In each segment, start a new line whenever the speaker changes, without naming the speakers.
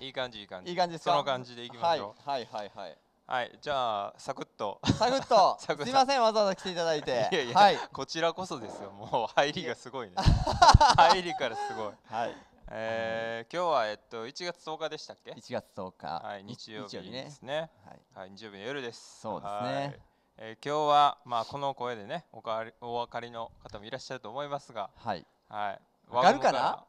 いい感じいい感じ。
いい感じですか？
その感じでいきましょう。
はいはいはいはい。
はい、じゃあサクッと。
サクッと。すいませんわざわざ来ていただいて。
いやいや
はい。
こちらこそですよもう入りがすごいね。入りからすごい。
はい。
えー、今日はえっと1月10日でしたっけ
？1月10日
はい日曜日
ね
ですね。
はい。
はい日曜日の夜です。
そうですね。
はい。えー今日はまあこの声でねおかわりお分かりの方もいらっしゃると思いますが。
はい。
はい
わかるかな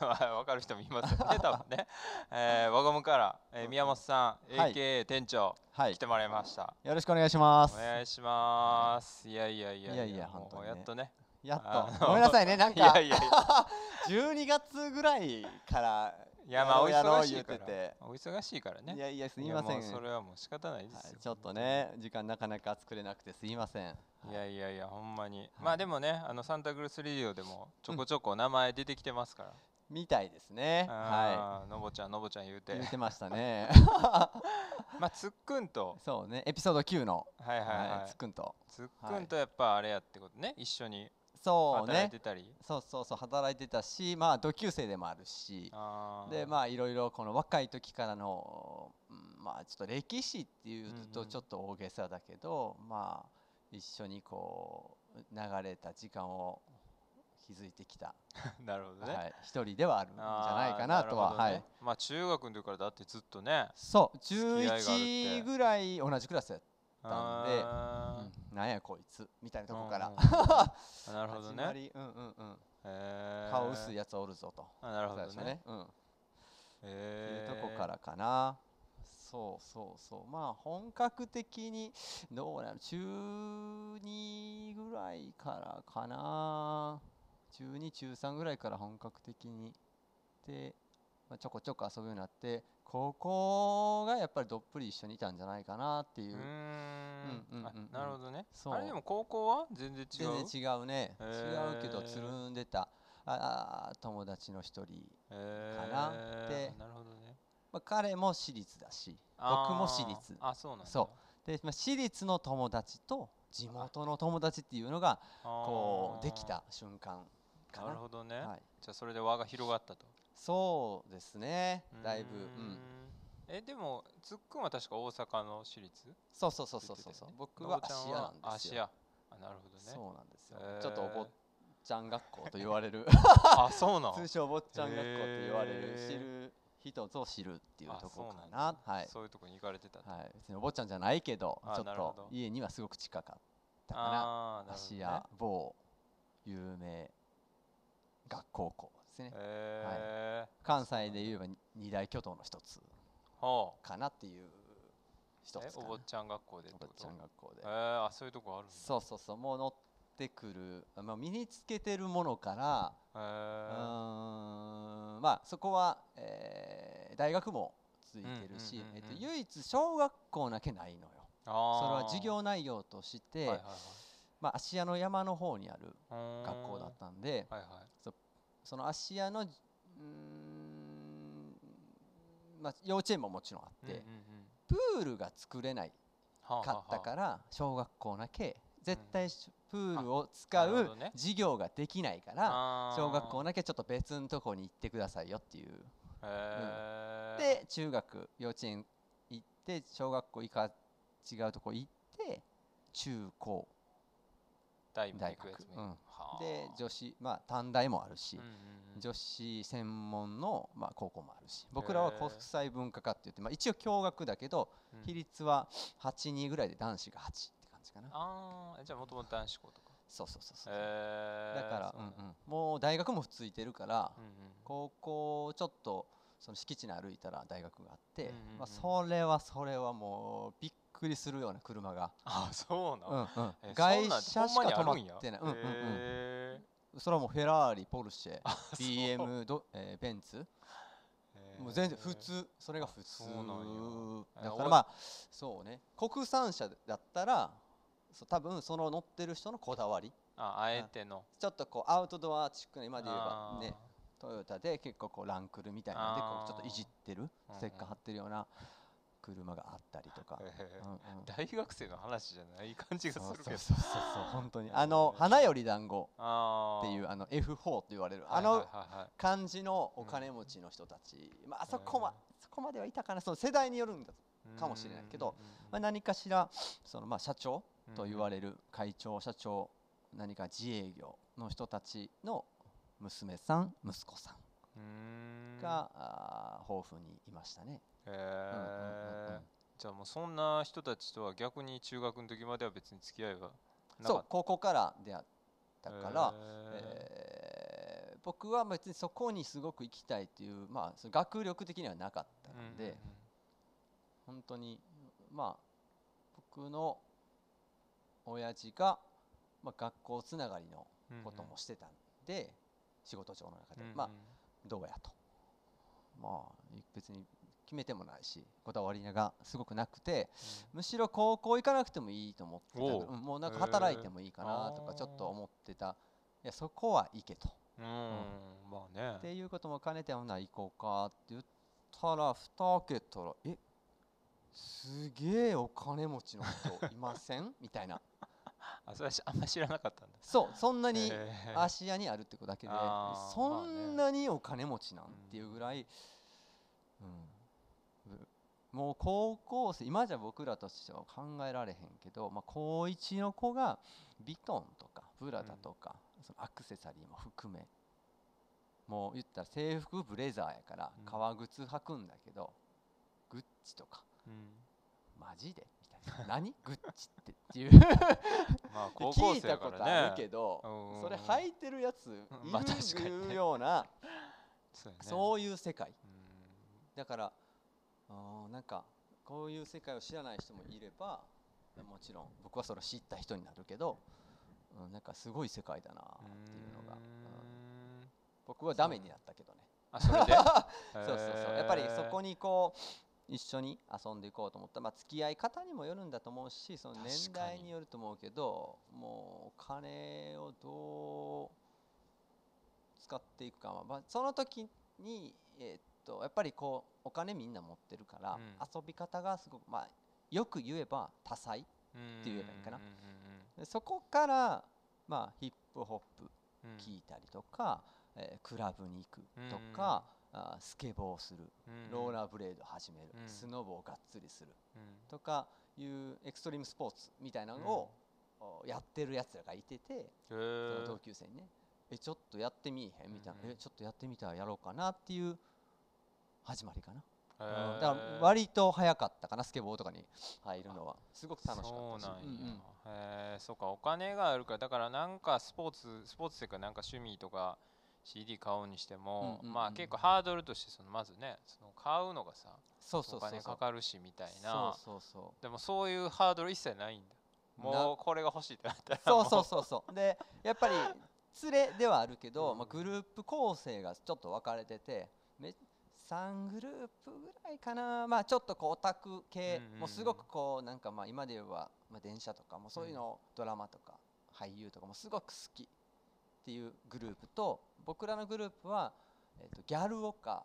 わわかる人もいますよね多分ね、えー、輪ゴムから、えー、宮本さん、
はい。
AKA 店長
はい。
来てもらいました。
よろしくお願いします。
お願いします。いやいやいや
いやいや本当にね。
やっとね。
やっと。ごめんなさいねなん
いや
か
いやいや。
12月ぐらいから
いやまあお忙しいから。
てて。
お忙しいからね。
いやいやすみません。
それはもう仕方ないですよ、
はいちょっとね時間なかなか作れなくてすいません。
い。やいやいやほんまに、まあでもねあのサンタクルスレディオでもちょこちょこ名前出てきてますから、
みたいですね。は
あーのぼちゃんのぼちゃん言うて。
い言ってましたね。
まあつっくんと。
そうねエピソード9の。
はいはいはい、
はいつっくんと。
つっくんとやっぱあれやってことね。一緒に
そう
働い
ね
てたり、
そうそうそう働いてたしまあ同級生でもあるし。でまあいろいろこの若い時からの、うんまあちょっと歴史っていう
うんうん。
とちょっと大げさだけど、まあ一緒にこう流れた時間を築いてきた、
なるほどね、
はい、一人ではあるんじゃないかなとは
ね。
はい。
まあ中学の時からだってずっとね
そう。
き合いがあるって。
11ぐらい同じクラスやったんで、
あ
うん。なんやこいつみたいな
ー
とこから、
うんなるほど
始ま
ね
り。うんうんうん。
へー。
顔薄いやつおるぞと、
あなるほどね。
ね、うん。
へー。
いうとこからかな。そうそうそう。まあ本格的にどうなの中2ぐらいからかな。中2中3ぐらいから本格的に。で、まあ、ちょこちょこ遊ぶようになって高校がやっぱりどっぷり一緒にいたんじゃないかなっていう。
なるほどね。
そう。
あれでも高校は全然違う？
全然違うね
へ
違
ー。
うけどつるんでた。ああ友達の一人、
へ
かな
ー。
で
なるほどね。
まあ、彼も私立だし僕も私立。
あそうなんだ。
そう。で、まあ、私立の友達と地元の友達っていうのがこうできた瞬間。かな。
なるほどね、
はい、
じゃあそれで輪が広がったと。
そうですね。だいぶ。
う
ん。ん
えでもつっくんは確か大阪の私立？
そうそうそうそうそうそう、僕は芦屋なんですよ。
芦屋。あなるほどね。
そうなんですよ、
へー。
ちょっとお坊ちゃん学校と言われる。
あそうなん？
通称お坊ちゃん学校と言われる。知る人ぞ知るっていう
あ
ところか
な。
はい、
そういうとこに行かれてたと。
はい、別にお坊ちゃんじゃないけど
あ
ちょっと家にはすごく近かったかな。芦屋某有名学高校ですね。
へー。
関西で言えば二大巨頭の一つかなっていう一つ
お坊ちゃん学校で
お坊ちゃん学校で。
えー、あそういうとこある
そうそうそうもう乗ってくる、まあ、身につけてるものから
へ
う
ー
ーんまあそこは、えー大学もついてるし、唯一小学校だけないのよ。それ
あ
は
ー
授業内容として、
はいはいはい。
まあ、芦屋の山の方にある学校だったんで
はいはい
その芦屋のまあ、幼稚園ももちろんあって、
うんうんうん。
プールが作れないかったから小学校だけ絶対しプールを
な
使う授業ができないから小学校だけちょっと別のとこに行ってくださいよっていう。
へー。
で中学幼稚園行って小学校行か違うとこ行って中高
大
学。うん。
はあ。
で女子まあ短大もあるし
うんうんうん。
女子専門の、まあ、高校もあるし。僕らは国際文化科って言って、まあ、一応共学だけど
うん。
比率は82ぐらいで男子が8って感じかな。
あじゃあもともと男子校とか。
そうそうそうそう。
へー。
だから、
そううん
うん、もう大学もついてるから、
うんうん。
高校ちょっとその敷地に歩いたら大学があって、
うんうんうん
まあ、それはそれはもうびっくりするような車が、
あそうなん。
うんうん。
え
外車しか止まってない、うんうんうん、
へ
それはもうフェラーリポルシェ BM ど、えーベンツ。もう全然普通。それが普通。だからまあそうね。国産車だったらそう多分その乗ってる人のこだわり。
ああえての。
ちょっとこうアウトドアチックな今で言えばねトヨタで結構こうランクルみたいなんでこうちょっといじってるステッカー貼ってるような車があったりとか、うんうん。
大学生の話じゃない感じがするけど。
そうそうそう本当に。あの花より団子っていうあの F4 と言われる。あ
はい
の感じのお金持ちの人たち、まああそこまそこまではいたかな。その世代によるんだかもしれないけど。まあ、何かしらそのまあ社長と言わ
る
れる会長社長何か自営業の人たちの娘さん息子さんが、豊富にいましたね。
えじゃあもうそんな人たちとは逆に中学の時までは別に付き合いはな
そう高校から出会った
た
から、
へ
えー僕は別にそこにすごく行きたいっていう、まあ、学力的にはなかった
ー
ので、本当にまあ僕の親父が、まあ、学校つながりの
うんうんうん
こともしてたんで、仕事上の中で、
うんうん。
まあどうやと。まあ別に決めてもないしこだわりがすごくなくてむしろ高校行かなくてもいいと思ってた。もうなんか働いてもいいかなとかちょっと思ってた。いやそこは行けと。
うんうんまあね。
っていうことも兼ねてほな行こうかって言ったら蓋開けたらえすげえお金持ちの人いません？みたいな。
あそれあんま知らなかったんだ。
そうそんなに芦屋にあるってことだけでそんなにお金持ちなんっていうぐらい、うん。ぶもう高校生今じゃ僕らとしては考えられへんけど、まあ、高1の子がビトンとかブラダとか、そのアクセサリーも含めもう言ったら制服ブレザーやから
うん。
革靴履くんだけど、グッチとか
うん。
マジで？みたいな。何？グッチってっていう。
まあ高校
聞いたことある
ね
けど、
うん
それ履いてるやついる
ね。
ような、
そうやね。
そういう世界。
うん。
だからあーなんかこういう世界を知らない人もいればもちろん僕はそれを知った人になるけど、うん、なんかすごい世界だなっていうのが、
う
ん。
ん。
僕はダメになったけどね。
あそれで？
そうそうそう。やっぱりそこ
に
にこう一緒に遊んでいこうと思った。まあ付き合い方にもよるんだと思うしその年代によると思うけどもうお金をどう使っていくか。は、まあ、その時に、えーっとやっぱりこうお金みんな持ってるから、
うん。
遊び方がすごくまあよく言えば多彩
って
言えばいいかな。そこからまあヒップホップ聞いたりとか、えークラブに行くとか、あースケボーする
うん
ローラーブレード始める、
うん。
スノボをがっつりする
うん。
とかいうエクストリームスポーツみたいなのを、おやってるやつらがいてて、
へ
その
ー
同級生にねえちょっとやってみいへん？みたいな、えちょっとやってみたらやろうかなっていう始まりかな、
へー。
うん。だから割と早かったかなスケボーとかに入るのは。すごく楽しか
そう
ったし。
なんや、
うんうん。
へえそうかお金があるから。だからなんかスポーツスポーツというかなんか趣味とか CD 買うにしても、
うんうんうん
まあ結構ハードルとしてそのまずねその買うのがさ
そうそうそうそう。
お金かかるしみたいな。
そうそうそう。
でもそういうハードル一切ないんだ。もうこれが欲しいってなったら。
そうそう
う
そうそう。でやっぱり 連れではあるけど、
うん。
まあ、グループ構成がちょっと分かれててめ3グループぐらいかな。まあちょっとこうオタク系、もうすごくこうなんかまあ今で言えば、まあ、電車とかもそういうの、ドラマとか俳優とかもすごく好きっていうグループと僕らのグループは、えー、とギャルオカ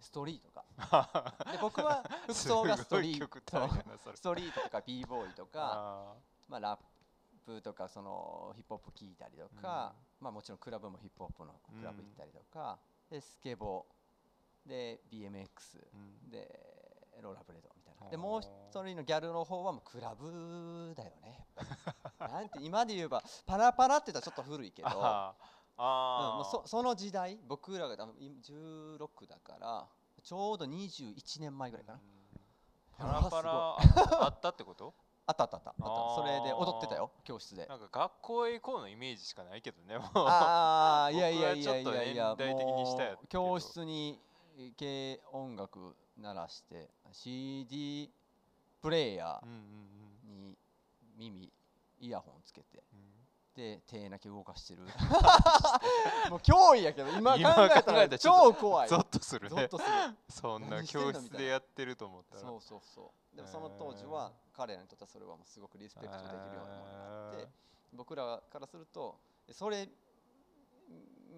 ストリートか で僕は服装がストリー
極
トストリートとか b ボーイとか
あ
まあ、ラップとかそのヒップホップ聞いたりとか、まあ、もちろんクラブもヒップホップのクラブ行ったりとか、でスケボーで BMX でローラーブレードみたいな。でもう一人のギャルの方はもうクラブだよね なんて今で言えばパラパラって言ったらちょっと古いけど、うん、
あー。あー
もうそその時代僕らが多分今16だからちょうど21年前ぐらいかな、
パラパラああったってこと？
あったあったあった。それで踊ってたよ教室で。
なんか学校へ行こうのイメージしかないけどねもう。
ああいやいやいやい
僕はちょっと
やいや教室に軽音楽鳴らして CD プレイヤーに耳イヤホンつけて
うん。
で手だけ動かしてる。もう脅威やけど今考
今
えたら超怖い。
ゾッとするね。
とする。
そんな教室でやってると思ったら。
そうそうそう。でもその当時は彼らにとってはそれはもうすごくリスペクトできるようなものがあって僕らからするとそれ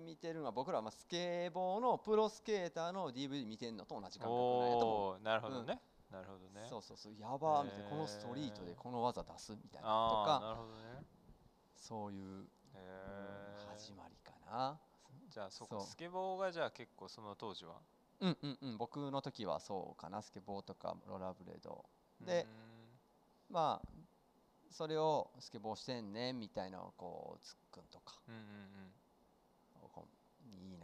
見てるのは僕らはまあスケボーのプロスケーターの DVD 見てんのと同じ感覚なんやと思う。
おおーなるほどね、なるほどね。
そうそうそう。やばーみたいなこのストリートでこの技出すみたいなとか
なるほどね。
そういう、始まりかな。
じゃあそこスケボーがじゃあ結構その当時は？
うんうんうん。僕の時はそうかな。スケボーとかローラーブレード。でまあそれをスケボーしてんねみたいなのをこうつっくんとか。
うんうん
こうに言い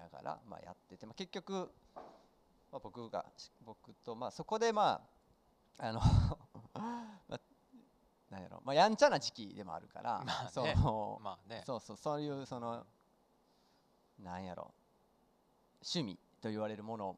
ながら、まあ、やってて、まあ、結局、まあ、僕がし僕と、まあ、そこでまああの まあなんやろ、まあ、やんちゃな時期でもあるから、
まあね。
そ
う。ん
の
まあね。
そうそうそういうそのなんやろ趣味と言われるもの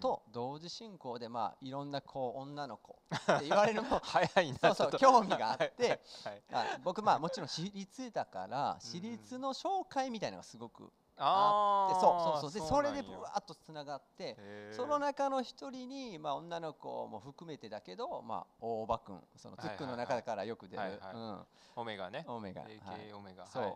と同時進行で、まあ、いろんなこう女の子って 言われるも
早いな
そうそう興味があって
はい
あ僕まあもちろん私立だから私立の紹介みたいなのがすごく
あー
でそうそうそう。でそれでぶわーっとつながってその中の一人に、まあ、女の子も含めてだけど、まあ、大場君そのツックンの中からよく出る、
はいはい。オメガね
うん、オメガ、はい。
AK オメガ。
そう、
はい。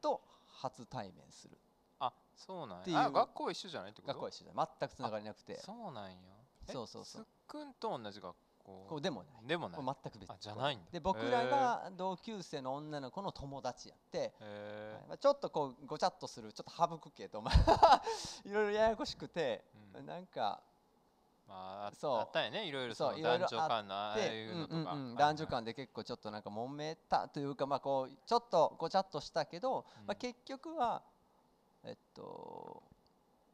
と初対面する。
あそうなん
っていう。
やあ学校一緒じゃないってこと？
学校は一緒だ全くつながりなくて。
そうなんや。え
そうそうそう。
すっくんと同じ学
こ
校
うでもない。
でもない。
こう全く別。
あじゃないんだ。
で僕らが同級生の女の子の友達やって、
へ
はい。まあ、ちょっとこうごちゃっとするちょっと省くけど、まあ、いろいろややこしくて、
うん。
なんか
まああ
そう。
あったよね。いろいろ
そ
の男
いろいろあ
女間のああ
で
いうのとか。
うんうん男女間で結構ちょっとなんか揉めたというかまあこうちょっとごちゃっとしたけど、
うん。
まあ、結局はえっと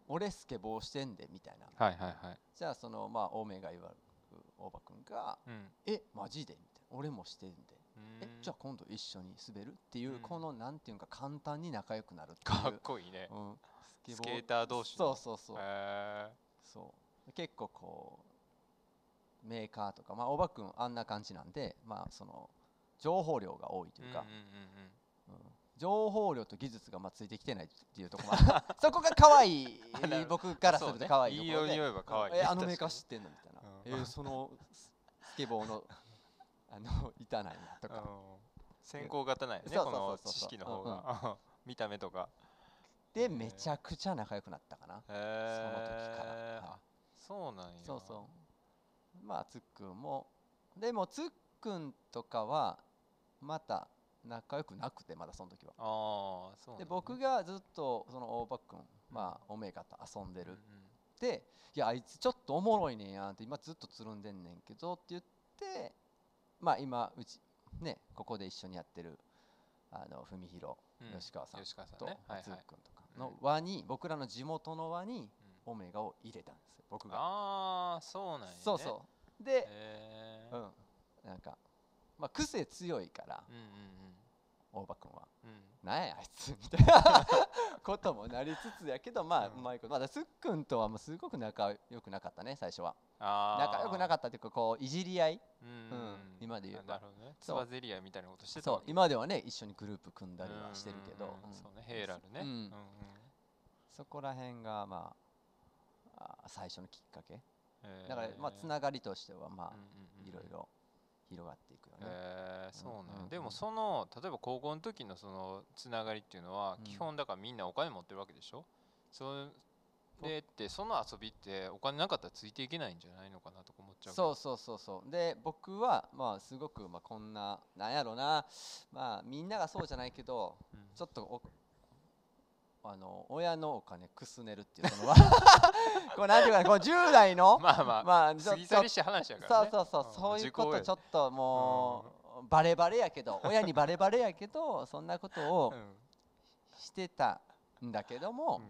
俺スケボーしてんでみたいな。
はいはいはい。
じゃあそのまあオメが言われる大場君が
うん「
えマジで?」みたいな「俺もしてんで」え
うん。
じゃあ今度一緒に滑る？っていう、
うん。
このなんていうか簡単に仲良くなるっていう。
かっこいいね。
うん、
スケー。ター同士
そう
の
そうそう、
へ
そう。結構こうメーカーとかまあ大場君あんな感じなんでまあその情報量が多いというか、情報量と技術がまあついてきてないっていうところ そこが可愛い僕からすると可愛いと
いいように
ころで
言えば可愛い。
うん。えあのメーカー知ってんの？みたいな、
うん
えーそのススケボーのあの板なんやとか、
うん先行型なんやねこの知識の方が。見た目とか。
でめちゃくちゃ仲良くなったかな、
へえ
その時から。はい。
あそうなんや。
そうそう。まあつっくんも。でもつっくんとかはまた仲良くなくてまだその時は。
ああそうなん
で
だ
僕がずっとその大場君まあオメガと遊んで
うん
るでいやあいつちょっとおもろいねんやんって今ずっとつるんでんねんけどって言ってまあ今うちねここで一緒にやってるあの文弘
うん
吉川さんと
ね。はいはい。
つっくん。とかの輪に僕らの地元の輪に
うん。
オメガを入れたんですよ僕が。
ああそうなんやね。
そうそう。でうん。なんかまあ癖強いから
うんうん
大場君は。
うん。うん
なんやあいつ。みたいな。こともなりつつやけどまあう
うん
まいこと。まだすっくんとはもうすごく仲良くなかったね最初は。仲良くなかったっていうかこういじり合い。
うん。
うん今で言えば
なるほどね。つばぜり合いみたいなことしてた
そう今ではね一緒にグループ組んだりはしてるけど。
そうねヘイラルね。
うん。
うんうん。
そこら辺がまあ最初のきっかけ。だからまあつながりとしてはまあいろいろ広がっていくよね。
へえそうなん。や
うんうん。
でもその例えば高校の時のそのつながりっていうのは
うん。
基本だからみんなお金持ってるわけでしょ？それってその遊びってお金なかったらついていけないんじゃないのかなとか思っちゃう
そうそうそうそう。で僕はまあすごくまあこんななんやろな。まあみんながそうじゃないけど
うん。
ちょっとおあの親のお金くすねるっていうそのは こうなんていうかなこう10代の
まあまあ
まあそうそうそう、
ん。
そういうことちょっともう、バレバレやけど親にバレバレやけど そんなことを
うん。
してたんだけども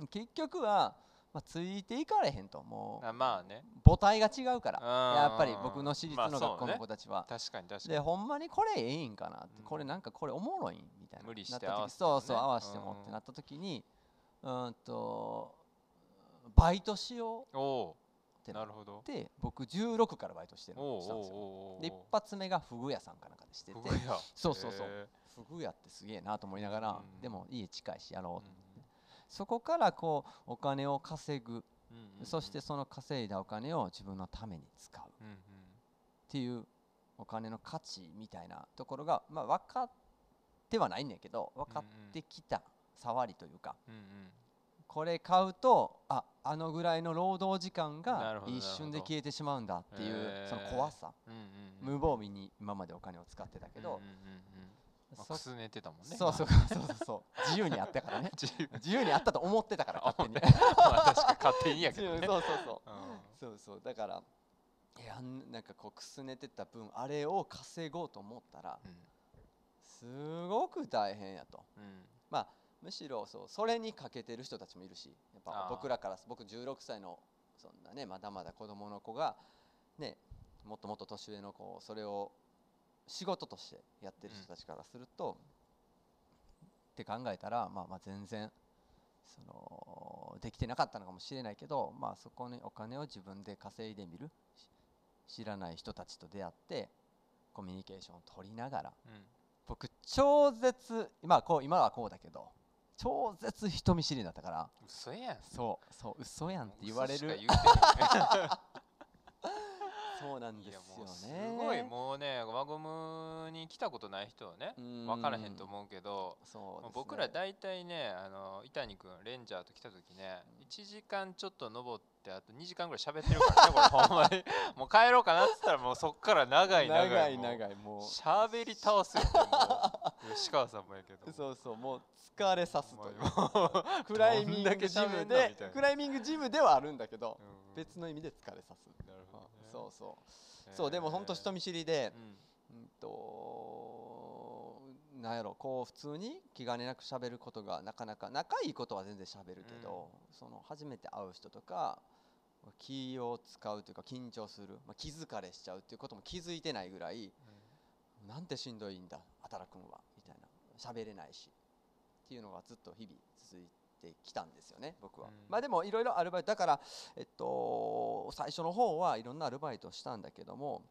う、ん。
結局は、まあ、ついていかれへんともう。
あまあね。
母体が違うから。や
や
っぱり僕の私立の学校の子
だ
たちは、
確かに確かに。
でほんまにこれええんかなって、
うん。
これなんかこれおもろいんみたいな。
無理して合わせてもね。
そうそう合わせてもっ
うん
てなった時にうーんとバイトしようってなっ
なるほど。
て僕16からバイトしてるしたんですよ。で一発目がフグ屋さんかなんかでしてて。そうそうそう。
へ
フグ屋ってすげえなと思いながら、
うん。
でも家近いしやろう
ー
と、そこからこうお金を稼ぐ、そしてその稼いだお金を自分のために使う。っていうお金の価値みたいなところが、まあ、分かってはないんだけど分かってきた触りというかこれ買うとああのぐらいの労働時間
な
が一瞬で消えてしまうんだっていうその怖さ。無防備に今までお金を使ってたけど
くすねてたもんね。
そうそうそうそうそう。自由にあったからね。
自由。
自由にあったと思ってたから勝手に。
まあ確かに勝手にやけどね。
そうそうそう。
うん。
そうそう。だからいやんなんかこうくすねてた分あれを稼ごうと思ったらすごく大変やと。
うん。うん
むしろそうそれにかけてる人たちもいるしやっぱ僕らから僕16歳のそんなねまだまだ子供の子がねもっともっと年上の子それを仕事としてやってる人たちからすると、って考えたらまあまあ全然そのできてなかったのかもしれないけどまあそこにお金を自分で稼いでみるし知らない人たちと出会ってコミュニケーションを取りながら
うん。
僕超絶まあこう今はこうだけど超絶人見知りだったから
嘘やん。
そうそう嘘やんって言われる。
嘘しか言うて
そうなんですよ
ないやもうす
ね
ごい。もうね輪ゴムに来たことない人はね
うん。
分からへんと思うけど
そうね。
僕ら大体ねあの伊谷君レンジャーと来た時ね1時間ちょっと登ってあと2時間ぐらい喋ってるからねこれ ほんまに。もう帰ろうかなっつったらもうそっから長い長い
長い
もう
長いもう
喋り倒すよ 吉川さんもやけど。
そうそうもう疲れさすという。クライミングジムでクライミングジムではあるんだけど
うん。
別の意味で疲れさすそうそう。そうでも本当人見知りで
うん。
うんとなんやろこう普通に気兼ねなく喋ることがなかなか仲いいことは全然喋るけど、その初めて会う人とか気を使うというか緊張する、まあ、気疲れしちゃうっていうことも気づいてないぐらいなんてしんどいんだ働くんはみたいな。喋れないしっていうのがずっと日々続いてきたんですよね僕は、
うん。
まあでもいろいろアルバイトだからえっと最初の方はいろんなアルバイトをしたんだけども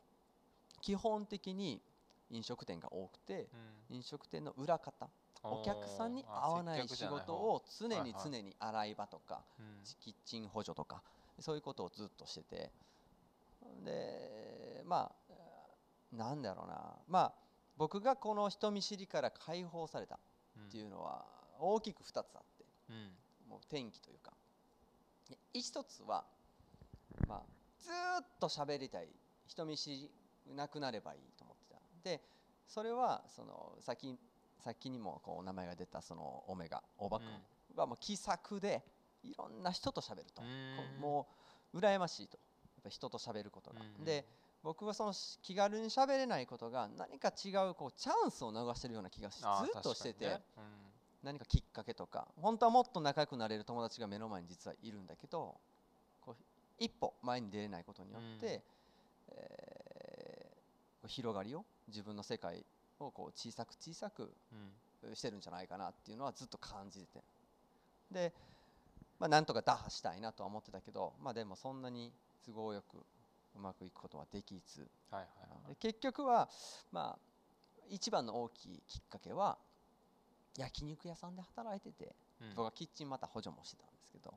基本的に飲食店が多くて
うん。
飲食店の裏方お客さんに合わない仕事を常に常に洗い場とか
うん。
キッチン補助とかそういうことをずっとしてて。でまあなんだろうな。まあ僕がこの人見知りから解放されたっていうのは大きく2つあっもう転機というか。で一つはまあずーっと喋りたい人見知りなくなればいいと思ってた。でそれはその先先にもこう名前が出たそのオメガ大場君はもう気さくでいろんな人と喋ると、こうもう羨ましいと。やっぱ人と喋ることが、
うん
で僕はそのし気軽に喋れないことが何か違うこうチャンスを逃してるような気がしずっとしてて、
ね
何かきっかけとか本当はもっと仲良くなれる友達が目の前に実はいるんだけどこう一歩前に出れないことによって、えーこう広がりを自分の世界をこう小さく小さく
うんうん。
してるんじゃないかなっていうのはずっと感じてて。で、まあ、なんとか打破したいなとは思ってたけどまあでもそんなに都合よくうまくいくことはできず。
はいはいはい。
で結局はまあ一番の大きいきっかけは焼肉屋さんで働いてて
うん。
僕はキッチンまた補助もしてたんですけど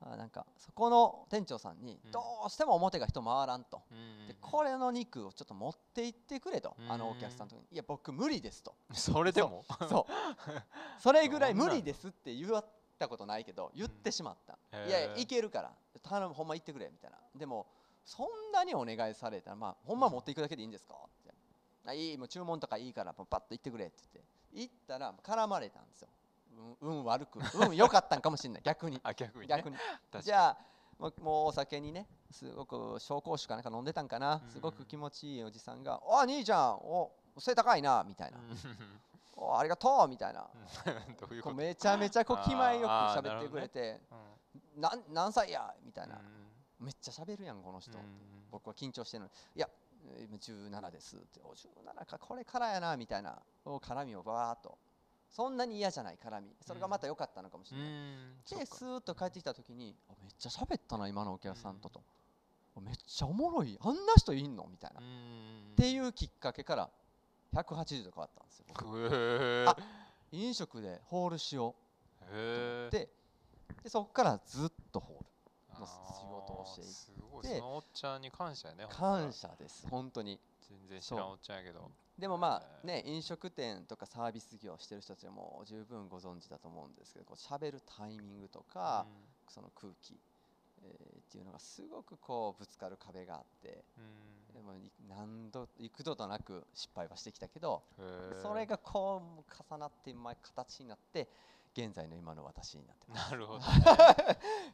あなんかそこの店長さんに
うん。
どうしても表が人回らんと。
うんうんうん。
でこれの肉をちょっと持って行ってくれとあの
うん
お客さんのとこに「いや僕無理です」と。
それでも？
そう。それぐらい無理ですって言わったことないけど言ってしまった、
へー。
いやいやいけるから。頼むほんま行ってくれみたいな。でもそんなにお願いされたらまあほんま持っていくだけでいいんですか？って。あいいもう注文とかいいからパッと行ってくれって言って行ったら絡まれたんですよ。運運悪く。運良かったんかもしれない。逆に。
あ逆にね。
逆に。じゃあもうお酒にねすごく紹興酒かなんか飲んでたんかな。
うん。
すごく気持ちいいおじさんが「お兄ちゃんお背高いな」みたいな
うん 「
おありがとう」みたいな。
どう
めちゃめちゃこう気前よく喋ってくれて
うん「
なん何歳や?」みたいな。
うん。
めっちゃ喋るやんこの人。
うん。
僕は緊張してるのに「いや今17です」って「お17かこれからやな」みたいな絡みをバーっと。そんなに嫌じゃない絡み。それがまた良かったのかもし
う
れない。でスーッと帰ってきた時にあめっちゃ喋ったな今のお客さんとと、あめっちゃおもろい。あんな人いんの？みたいな、
う
っ
ん
ていうきっかけから180度変わったんですよあ飲食でホールしよう。ででそこからずっとホールの仕事をしてい
すごい。
て
そのおっちゃんに感謝やね
感謝です。本当に。
全然知らんおっちゃんやけど。
でもまあね飲食店とかサービス業してる人たちはもう十分ご存知だと思うんですけどこう喋るタイミングとか、その空気、えーっていうのがすごくこうぶつかる壁があって
うん。うん
でもい何度幾度となく失敗はしてきたけどそれがこう重なってまあ形になって現在の今の私になってます。
なるほど、ね、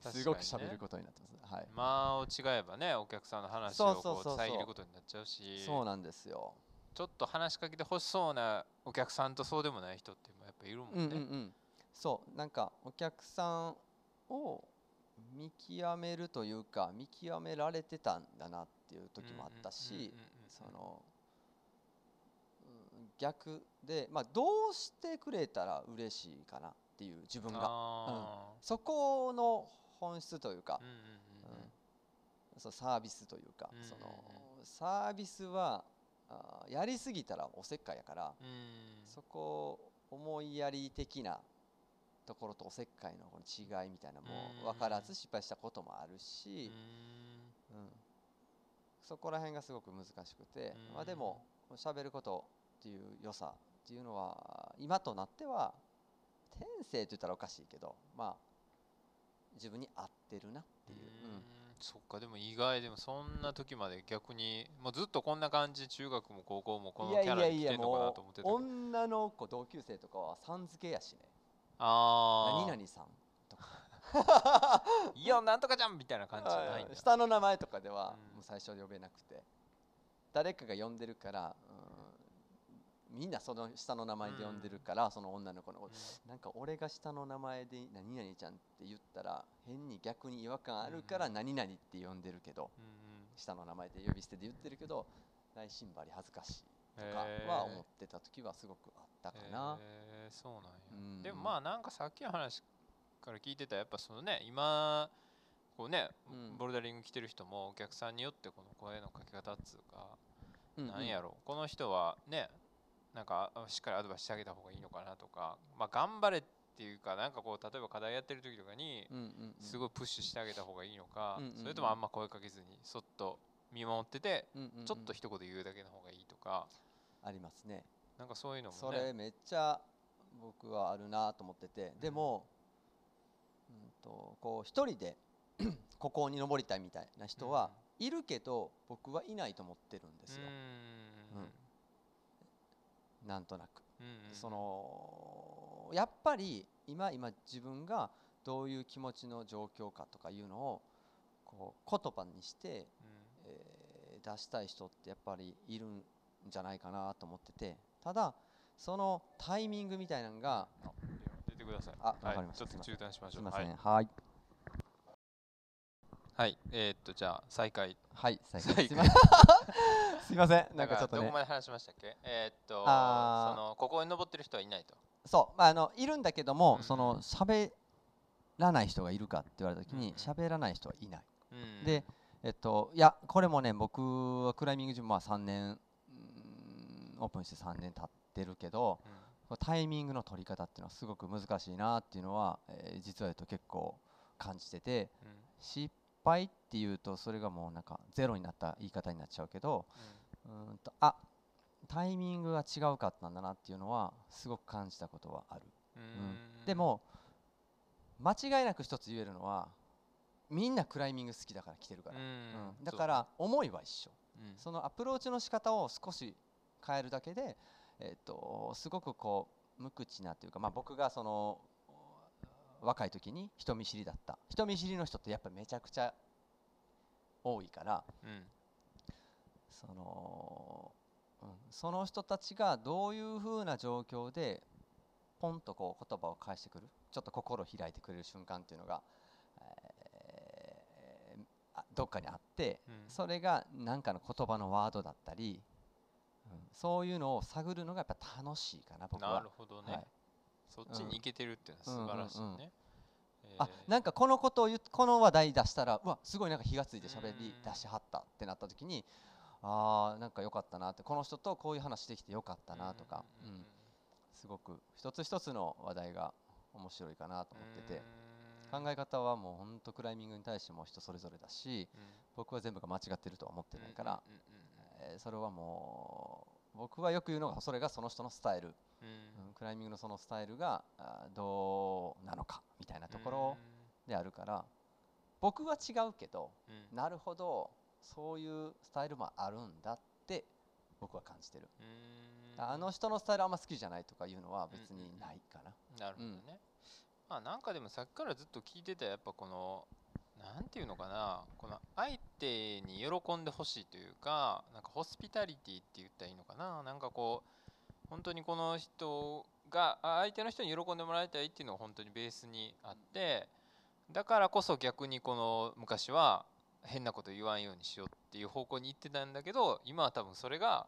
すごく喋ることになってます。はい。
間を違えばねお客さんの話をこう遮ることになっちゃうし。
そうなんですよ。
ちょっと話しかけてほしそうなお客さんとそうでもない人ってやっぱいるもん
うん
ね。
うんうん。そう。なんかお客さんを見極めるというか見極められてたんだなっていう時もあったしそのうん逆でまあどうしてくれたら嬉しいかなっていう自分が。
あ
そこの本質というか。そうサービスというか。
うんうんうん。
そのサービスはあーやりすぎたらおせっかいやから。
うん。
そこ思いやり的なところとおせっかいのこの違いみたいなのも分からず失敗したこともあるし、うん。そこら辺がすごく難しくて、まあ、でも喋ることっていう良さっていうのは今となっては天性って言ったらおかしいけどまあ自分に合ってるなっていう、
うん。そっかでも意外でもそんな時まで逆にもうずっとこんな感じで中学も高校もこのキャラで来てんのかなと思ってた
女の子同級生とかはさん付けやしね。
あ
何々さんとか。
あ いやなんとかじゃんみたいな感じじゃないんだ。
下の名前とかでは
うん。
もう最初呼べなくて。誰かが呼んでるから、うんみんなその下の名前で呼んでるから、その女の子のこと。なんか俺が下の名前で何々ちゃんって言ったら変に逆に違和感あるから
うん。
何々って呼んでるけど下の名前で呼び捨てで言ってるけど内心張り恥ずかしいとかは思ってた時はすごくあったかな。
へーそうなんや、
うん。
でもまあなんかさっきの話から聞いてたらやっぱそのね今こうね、
うん。
ボルダリング来てる人もお客さんによってこの声のかけ方っつうか、
うんうん。
なんやろこの人はねなんかあしっかりアドバイスしてあげた方がいいのかなとかまあ頑張れっていうかなんかこう例えば課題やってる時とかにすごいプッシュしてあげた方がいいのか、それともあんま声かけずにそっと見守ってて、ちょっと一言言うだけの方がいいとか。
ありますね。
なんかそういうのもね。
それめっちゃ僕はあるなと思っててでも、うん、とこう一人で ここに登りたいみたいな人はいるけど僕はいないと思ってるんですよ、
うん
なんとなく、
うんうん
そのやっぱり今今自分がどういう気持ちの状況かとかいうのをこう言葉にして、
うん
えー出したい人ってやっぱりいるんじゃないかなと思っててただそのタイミングみたいなのが
あ出てください。
あ
はい
わかりました
ちょっと中断しましょ。
すいうません
はい。
はい
はい。えーっとじゃあ再開。
はい、再
再開
開すいません。すいません、なんかちょっとね
どこま。で話しましたっけ？えーっとそのここに登ってる人はいないと。
そう、まあ、あの、いるんだけども、
うん
その喋らない人がいるかって言われたときに、
うんうん
喋らない人はいない。
うん
で、えっと、いや、これもね、僕はクライミングジムは3年、うんオープンして3年経ってるけど、
うん
タイミングの取り方っていうのはすごく難しいなっていうのは、えー実は言うと結構感じてて、
うん
失敗っていうと、それがもうなんかゼロになった言い方になっちゃうけど、うーんとあタイミングが違うかったんだなっていうのはすごく感じたことはある、
うん。
うんでも間違いなく一つ言えるのはみんなクライミング好きだから来てるから、
うん。
うん。だから思いは一緒。
そううん。
そのアプローチの仕方を少し変えるだけで、えっとすごくこう無口なというか、まあ、僕がその若い時に人見知りだった。人見知りの人ってやっぱりめちゃくちゃ多いから。
うん。
その、うん、その人たちがどういうふうな状況でポンとこう言葉を返してくる？ちょっと心を開いてくれる瞬間っていうのが、えーあどっかにあって
うん。
それが何かの言葉のワードだったり、うん、そういうのを探るのがやっぱ楽しいかな僕は。
なるほどね、
はい
そっちに行けてるっていうのは素晴らしいね。
うんうんうん
え
あ
ー。
なんかこのことをこの話題出したらうわすごいなんか火がついて喋り
うん
出しはったってなった時にあーなんか良かったなってこの人とこういう話できて良かったなとか、
うんうん
すごく一つ一つの話題が面白いかなと思ってて考え方はもうほんとクライミングに対しても人それぞれだし
うん。
僕は全部が間違ってるとは思ってないから、それはも僕はよく言うのがそれがその人のスタイル、
うん。
うんクライミングのそのスタイルがどうなのかみたいなところであるから僕は違うけど
うん。うん
なるほどそういうスタイルもあるんだって僕は感じてる、
うん。
あの人のスタイルあんま好きじゃないとかいうのは別にないかな、
なるほどね、まあなんかでもさっきからずっと聞いてたやっぱこのなんていうのかなこの相手に喜んでほしいというかなんかホスピタリティって言ったらいいのかな。なんかこう本当にこの人があ相手の人に喜んでもらいたいっていうのが本当にベースにあってだからこそ逆にこの昔は変なこと言わんようにしようっていう方向に行ってたんだけど今は多分それが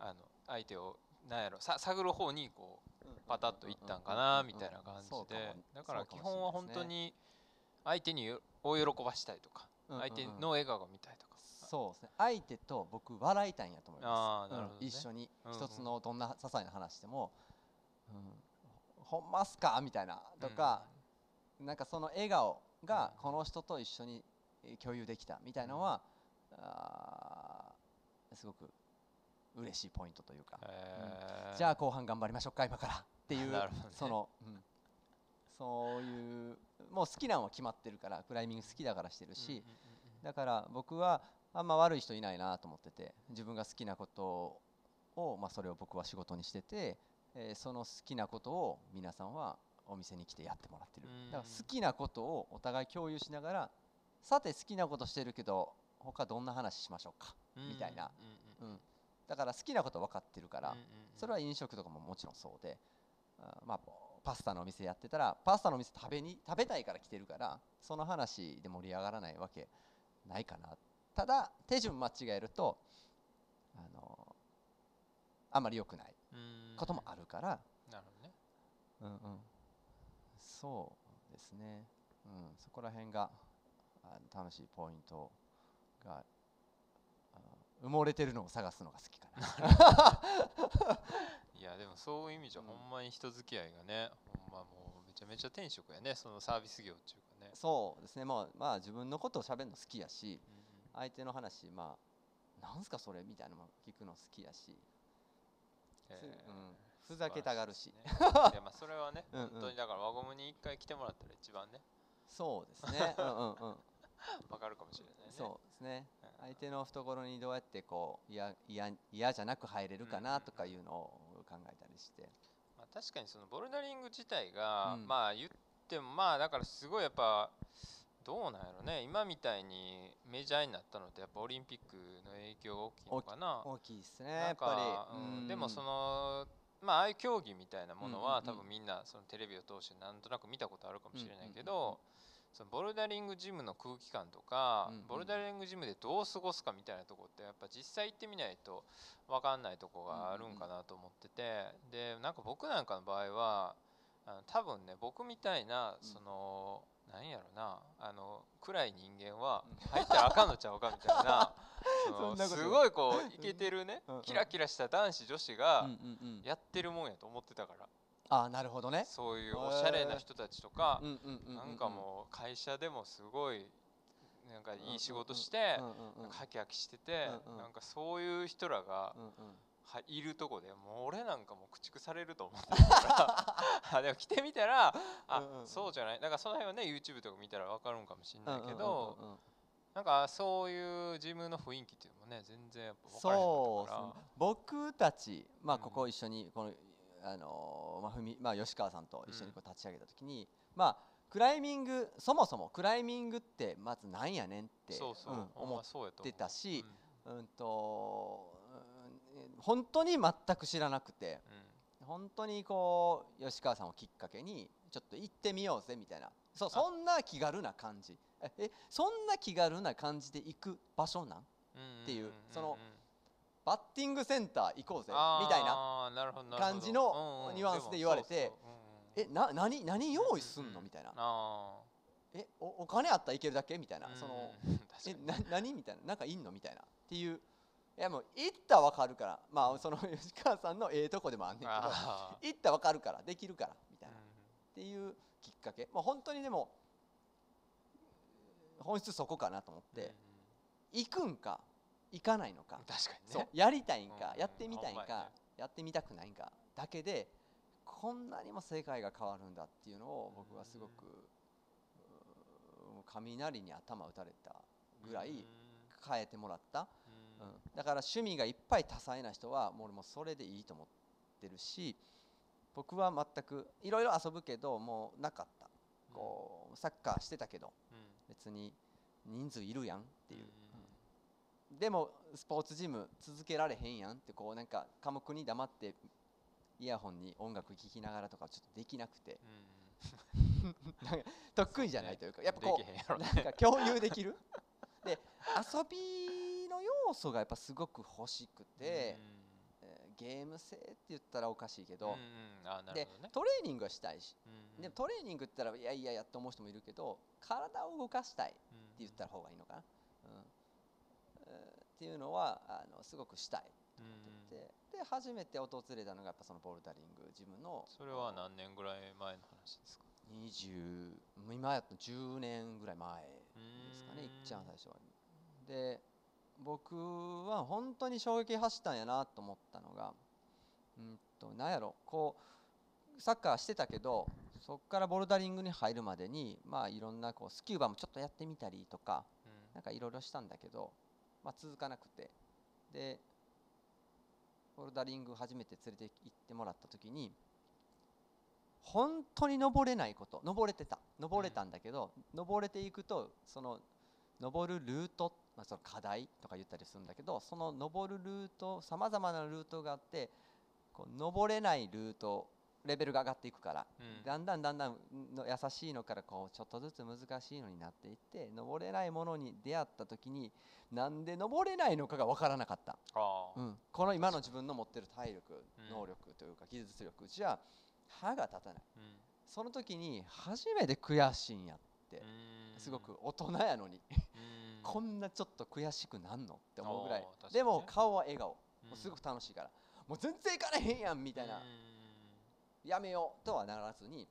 あの相手をなんやろさ探る方にこうパタッといったんかなみたいな感じで。だから基本は本当に相手に大喜ばしたいとか相手の笑顔が見たいとか
そうですね。相手と僕笑いたいんやと思います。
ね
うん一緒に
うんうん。
一つのどんな些細な話でも、うん、ほんますか？みたいなとか、なんかその笑顔がこの人と一緒にえー共有できたみたいなのは、あーすごく嬉しいポイントというか、
へー。
じゃあ後半頑張りましょうか今から。っていう
ね。
その、うん。そういうもう好きなのは決まってるからクライミング好きだからしてるし、だから僕はあんま悪い人いないなと思ってて自分が好きなことを、まあ、それを僕は仕事にしてて、えーその好きなことを皆さんはお店に来てやってもらってる。
うん。
だから好きなことをお互い共有しながらさて好きなことしてるけど他どんな話しましょうか、
うん。
みたいな。
うんうん
うん、だから好きなこと分かってるから、それは飲食とかももちろんそうで、あまあ、パスタのお店やってたらパスタのお店食べに食べたいから来てるからその話で盛り上がらないわけないかなただ手順間違えるとあのあんまり良くない
うん。
こともあるから、
なるほどね。
うんうん、そうですね、うん、そこら辺があ楽しいポイントがあ埋もれてるのを探すのが好きかな。
いやでもそういう意味じゃ
うん
ほんまに人付き合いがね、ほんまもうめちゃめちゃ転職やね。そのサービス業っていうかね、
そうですね、まあ、まあ自分のことを喋るの好きやし
うんうん
相手の話まあなんすかそれみたいなのも聞くの好きやし、
え
す
ー
うん、ふざけたがるし、
ね。いやまあそれはね
うんうん。
本当にだから輪ゴムに一回来てもらったら一番ね。
そうですね。うんうんうん。
わかるかもしれないね。
そうですね。
うん。
相手の懐にどうやってこう嫌じゃなく入れるかなとかいうのを考えたりして、
まあ、確かにそのボルダリング自体が、
うん。
まあ言ってもまあだからすごいやっぱどうなんやろね。今みたいにメジャーになったのってやっぱオリンピックの影響が大きいのかな。
大きいですねやっぱ
か
り、
うん。
うん。
でもそのまあああいう競技みたいなものは、多分みんなそのテレビを通してなんとなく見たことあるかもしれないけど、そのボルダリングジムの空気感とか、
うんうん
ボルダリングジムでどう過ごすかみたいなとこってやっぱ実際行ってみないと分かんないとこがあるんかなと思ってて、でなんか僕なんかの場合はあの多分ね僕みたいな
うん。
その、なんやろなあの暗い人間は入ったらあかんのちゃうかみたいな。すごいこうイケてるね
うんうん
キラキラした男子女子がやってるもんやと思ってたから。
あなるほどね。
そういうおしゃれな人たちとかなんかもう会社でもすごいなんかいい仕事してハキハキしててなんかそういう人らがいるとこでもう俺なんかもう駆逐されると思ってるから。あでも来てみたらあそうじゃない。だからその辺はね YouTube とか見たら分かるんかもしれないけ
うん
どなんかそういうジムの雰囲気っていうのもね全然やっぱ分から
そう僕たち、まあ、
うん
ここ一緒にこの、あのーまあふみまあ、吉川さんと一緒にこう立ち上げた時に、まあクライミングそもそもクライミングってまずなんやねんって
らそうそう、
うん思ってたし
うん
うんとう。ん本当に全く知らなくて本当にこう吉川さんをきっかけにちょっと行ってみようぜみたいな。そうそんな気軽な感じ。ええそんな気軽な感じで行く場所なん？
うん
っていう
うんん。
その
ん
バッティングセンター行こうぜみたいな感じの
うんうん。
ニュアンスで言われてえな何何用意すんの？
うん
みたいな。
あ
えおお金あったらいけるだけ？みたいな。
ー
その え
に。
な何？みたいな。なんかいんの？みたいな。っていういやもう行ったら分かるから。まあその 吉川さんのええとこでもあんねんけど
あ
行ったら分かるからできるからみた
ー
いな。っていうきっかけ。まあ本当にでも本質そこかなと思っ
うん
て行くんか行かないのか、
確かにね。
やりたいんか、
うん。
やってみたいんか、
やね。
やってみたくないんか。だけでこんなにも世界が変わるんだっていうのを僕はすごく、雷に頭打たれたぐらい変えてもらった、
うん。
うんだから趣味がいっぱい多彩な人はもう俺もそれでいいと思ってるし僕は全くいろいろ遊ぶけどもうなかった。こうサッカーしてたけど
うん。
別に人数いるやんっていう、
うん。
うんでもスポーツジム続けられへんやんってこうなんか科目に黙ってイヤホンに音楽聴きながらとかちょっとできなくて。
うん。
なんか得意じゃないというかやっぱこうなんか共有できる？で遊びの要素がやっぱすごく欲しくて、えーゲーム性って言ったらおかしいけど、でトレーニングはしたいし、
うん
でトレーニングって言ったらいやいややって思う人もいるけど体を動かしたいって
うん
言った方がいいのかな、うん。えーっていうのはあのすごくしたい
うん
って言ってで初めて訪れたのがやっぱそのボルダリングジムの。
それは何年ぐらい前の話ですか
？20今やっと10年ぐらい前ですかねいっちゃん最初は。で僕は本当に衝撃走ったんやなと思ったのがうんとなんやろこうサッカーしてたけどそこからボルダリングに入るまでにまあいろんなこうスキューバもちょっとやってみたりとか
うん。
なんかいろいろしたんだけど、まあ、続かなくて。でボルダリング初めて連れて行ってもらった時に本当に登れないこと登れてた。登れたんだけど、登れていくとその登るルート、まあ、その課題とか言ったりするんだけどその登るルートさまざまなルートがあってこう登れないルートレベルが上がっていくから
うん。
だんだんだんだんの優しいのからこうちょっとずつ難しいのになっていって登れないものに出会った時になんで登れないのかが分からなかった、うん、この今の自分の持ってる体力
うん。
能力というか技術力じゃ歯が立たない。
うん。
その時に初めて悔しいんやって。
うん。
すごく大人やのに。
うん
こんなちょっと悔しくなんのって思うぐらい。でも顔は笑顔。も
うん。
うすごく楽しいから。もう全然行かれへんやんみたいな。
うん。
やめようとはならずに。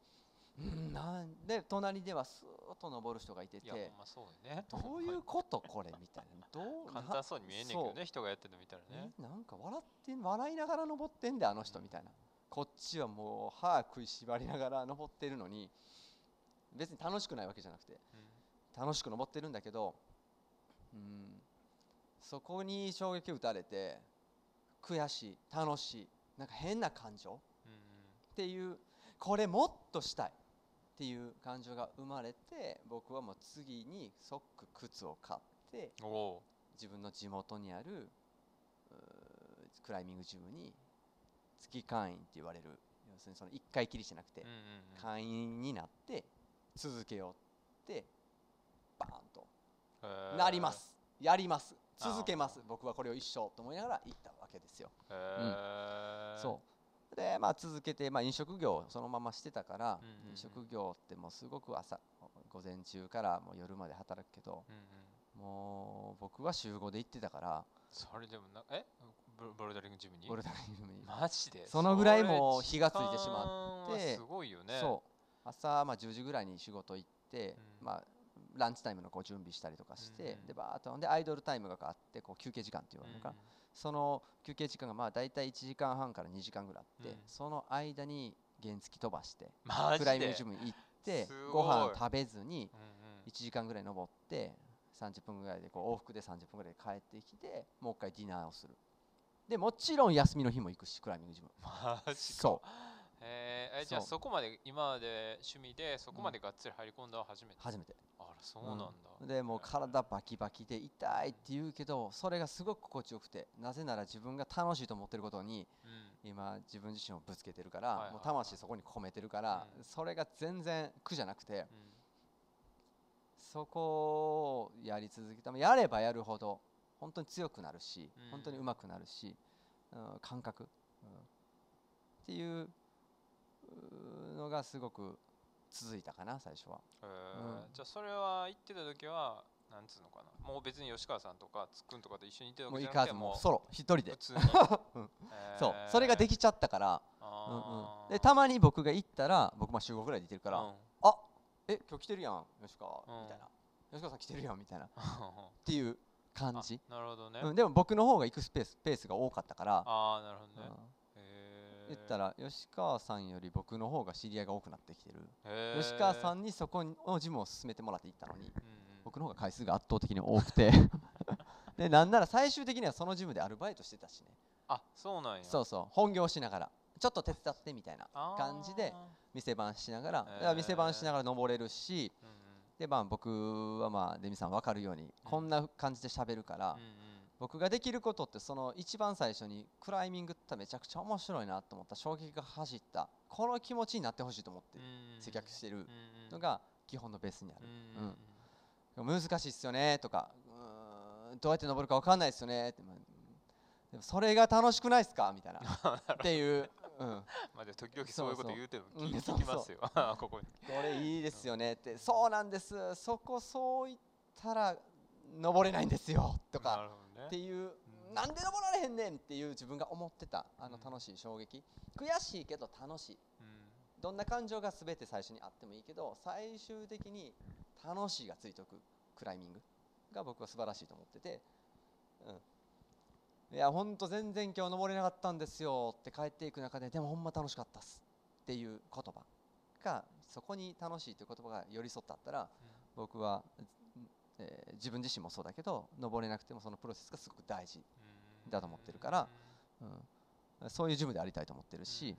うんなんで隣ではスーッと登る人がいてて。
いね。
どういうことこれみたいな。どう
簡単そうに見えんねんけどね人がやってるの見たら
な
ね。
えなんか笑ってん笑いながら登ってんだあの人みたいな。こっちはもう歯食いしばりながら登ってるのに別に楽しくないわけじゃなくて。楽しく登ってるんだけどうん。そこに衝撃を打たれて悔しい楽しいなんか変な感情っていうこれもっとしたいっていう感情が生まれて僕はもう次にソック靴を買って自分の地元にあるクライミングジムに月会員って言われる要するにその1回きりじゃなくて会員になって続けようってバーンとなります。やります。続けます。僕はこれを一生と思いながら行ったわけですよ。
へー。
そう。でまあ続けて、まあ、飲食業をそのまましてたから、
うんうんうん。
飲食業ってもうすごく朝午前中からもう夜まで働くけど
うんうん。
もう僕は週5で行ってたから
それでもなえ？ボルダリングジムに？
ボルダリングに。
マジで？
そのぐらいもう火がついてしまって
すごいよね。
そう。朝、まあ、10時ぐらいに仕事行って、
うん。
まあ、ランチタイムのこう準備したりとかして、でバーッとでアイドルタイムがあってこう休憩時間って言われるのかな、その休憩時間がまあ大体1時間半から2時間ぐらいあって、
うん。
その間に原付飛ばしてクライミングジムに行って
すご
飯食べずに
うんうん。
1時間ぐらい登って30分ぐらいでこう往復で30分ぐらいで帰ってきてもう一回ディナーをする。でもちろん休みの日も行くしクライミングジム。
マジか。
そう。
えー。えじゃあ
そ
こまで今まで趣味でそこまでがっつり入り込んだのは初めて？
初めて
そうなんだ。
でもう体バキバキで痛いって言うけどそれがすごく心地よくてなぜなら自分が楽しいと思ってることに
うん。
今自分自身をぶつけてるから、もう魂そこに込めてるから、
うん。
それが全然苦じゃなくて
うん。
そこをやり続けたやればやるほど本当に強くなるし、
うん。
本当に上手くなるし、うん感覚、うん。っていうのがすごく続いたかな最初は。
えー。
うん。
じゃあそれは行ってた時はなんつうのかな。もう別に吉川さんとかつっくんとかと一緒に行ってたわ
もう
けじゃなくて
行かずもうソロ一人で。うん。
えー。
そう。それができちゃったから、うんうん。でたまに僕が行ったら僕まあ週5ぐらいで行ってるから、
うん。
あえ今日来てるやん吉川、
うん。
みたいな。吉川さん来てるやんみたいな。っ
は
ていう感じ、
あなるほどね、
うん、でも僕の方が行くスペースペースが多かったから、
ああなるほどね、
言ったら吉川さんより僕の方が知り合いが多くなってきてる。吉川さんにそこのジムを勧めてもらって行ったのに
うんうん。
僕の方が回数が圧倒的に多くて。でなんなら最終的にはそのジムでアルバイトしてたしね。
あそうなんや。
そうそう。本業しながらちょっと手伝ってみたいな感じで店番しながら店番しながら登れるし
うんうん。
でまあ僕はまあデミさん分かるようにこんな感じで喋るから、
うんうん
僕ができることってその一番最初にクライミングってめちゃくちゃ面白いなと思った衝撃が走ったこの気持ちになってほしいと思って接客してるのが基本のベースにある。
うん
難しいっすよねとかうーん。どうやって登るか分かんないっすよねって。まあでもそれが楽しくないっすかみたいな。っていう、うん、
まあでも時々そういうこと言うても聞きますよここに。
これいいですよねって。そうなんです。そこそう言ったら登れないんですよと
な
か
るほど。ね
っていう
うん
なんで登られへんねんっていう自分が思ってたあの
うん。
楽しい衝撃。悔しいけど楽しい。
うん。
どんな感情が全て最初にあってもいいけど最終的に楽しいがついておくクライミングが僕は素晴らしいと思ってて、うん、いやほんと全然今日登れなかったんですよって帰っていく中ででもほんま楽しかったっすっていう言葉がそこに楽しいという言葉が寄り添ったったら僕は、えー自分自身もそうだけど登れなくてもそのプロセスがすごく大事、
うん
だと思ってるからうん、そういうジムでありたいと思ってるし、
うん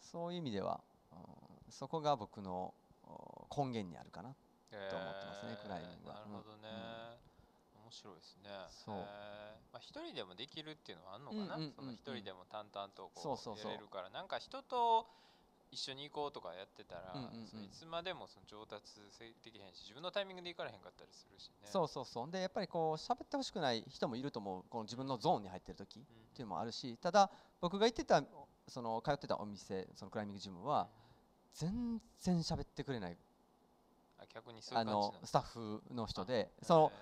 そういう意味では、うん。そこが僕のお根源にあるかな。
うんうん
と思ってますねクライミングは。
なるほどね。面白いですね。
そう。
まあ一人でもできるっていうのはあるのかな？
うんうんうんうん。
その一人でも淡々とこ
そうそうそう
う。やれるから。なんか人と一緒に行こうとかやってたら
うんうんうん。
いつまでもその上達できへんし自分のタイミングで行かれへんかったりするしね。
そうそうそう。でやっぱりこう喋ってほしくない人もいると思う。この自分のゾーンに入ってる時っ
うん。
ていうのもあるしただ僕が行ってたその通ってたお店そのクライミングジムは全然喋ってくれない。
あ逆に
あのスタッフの人で。その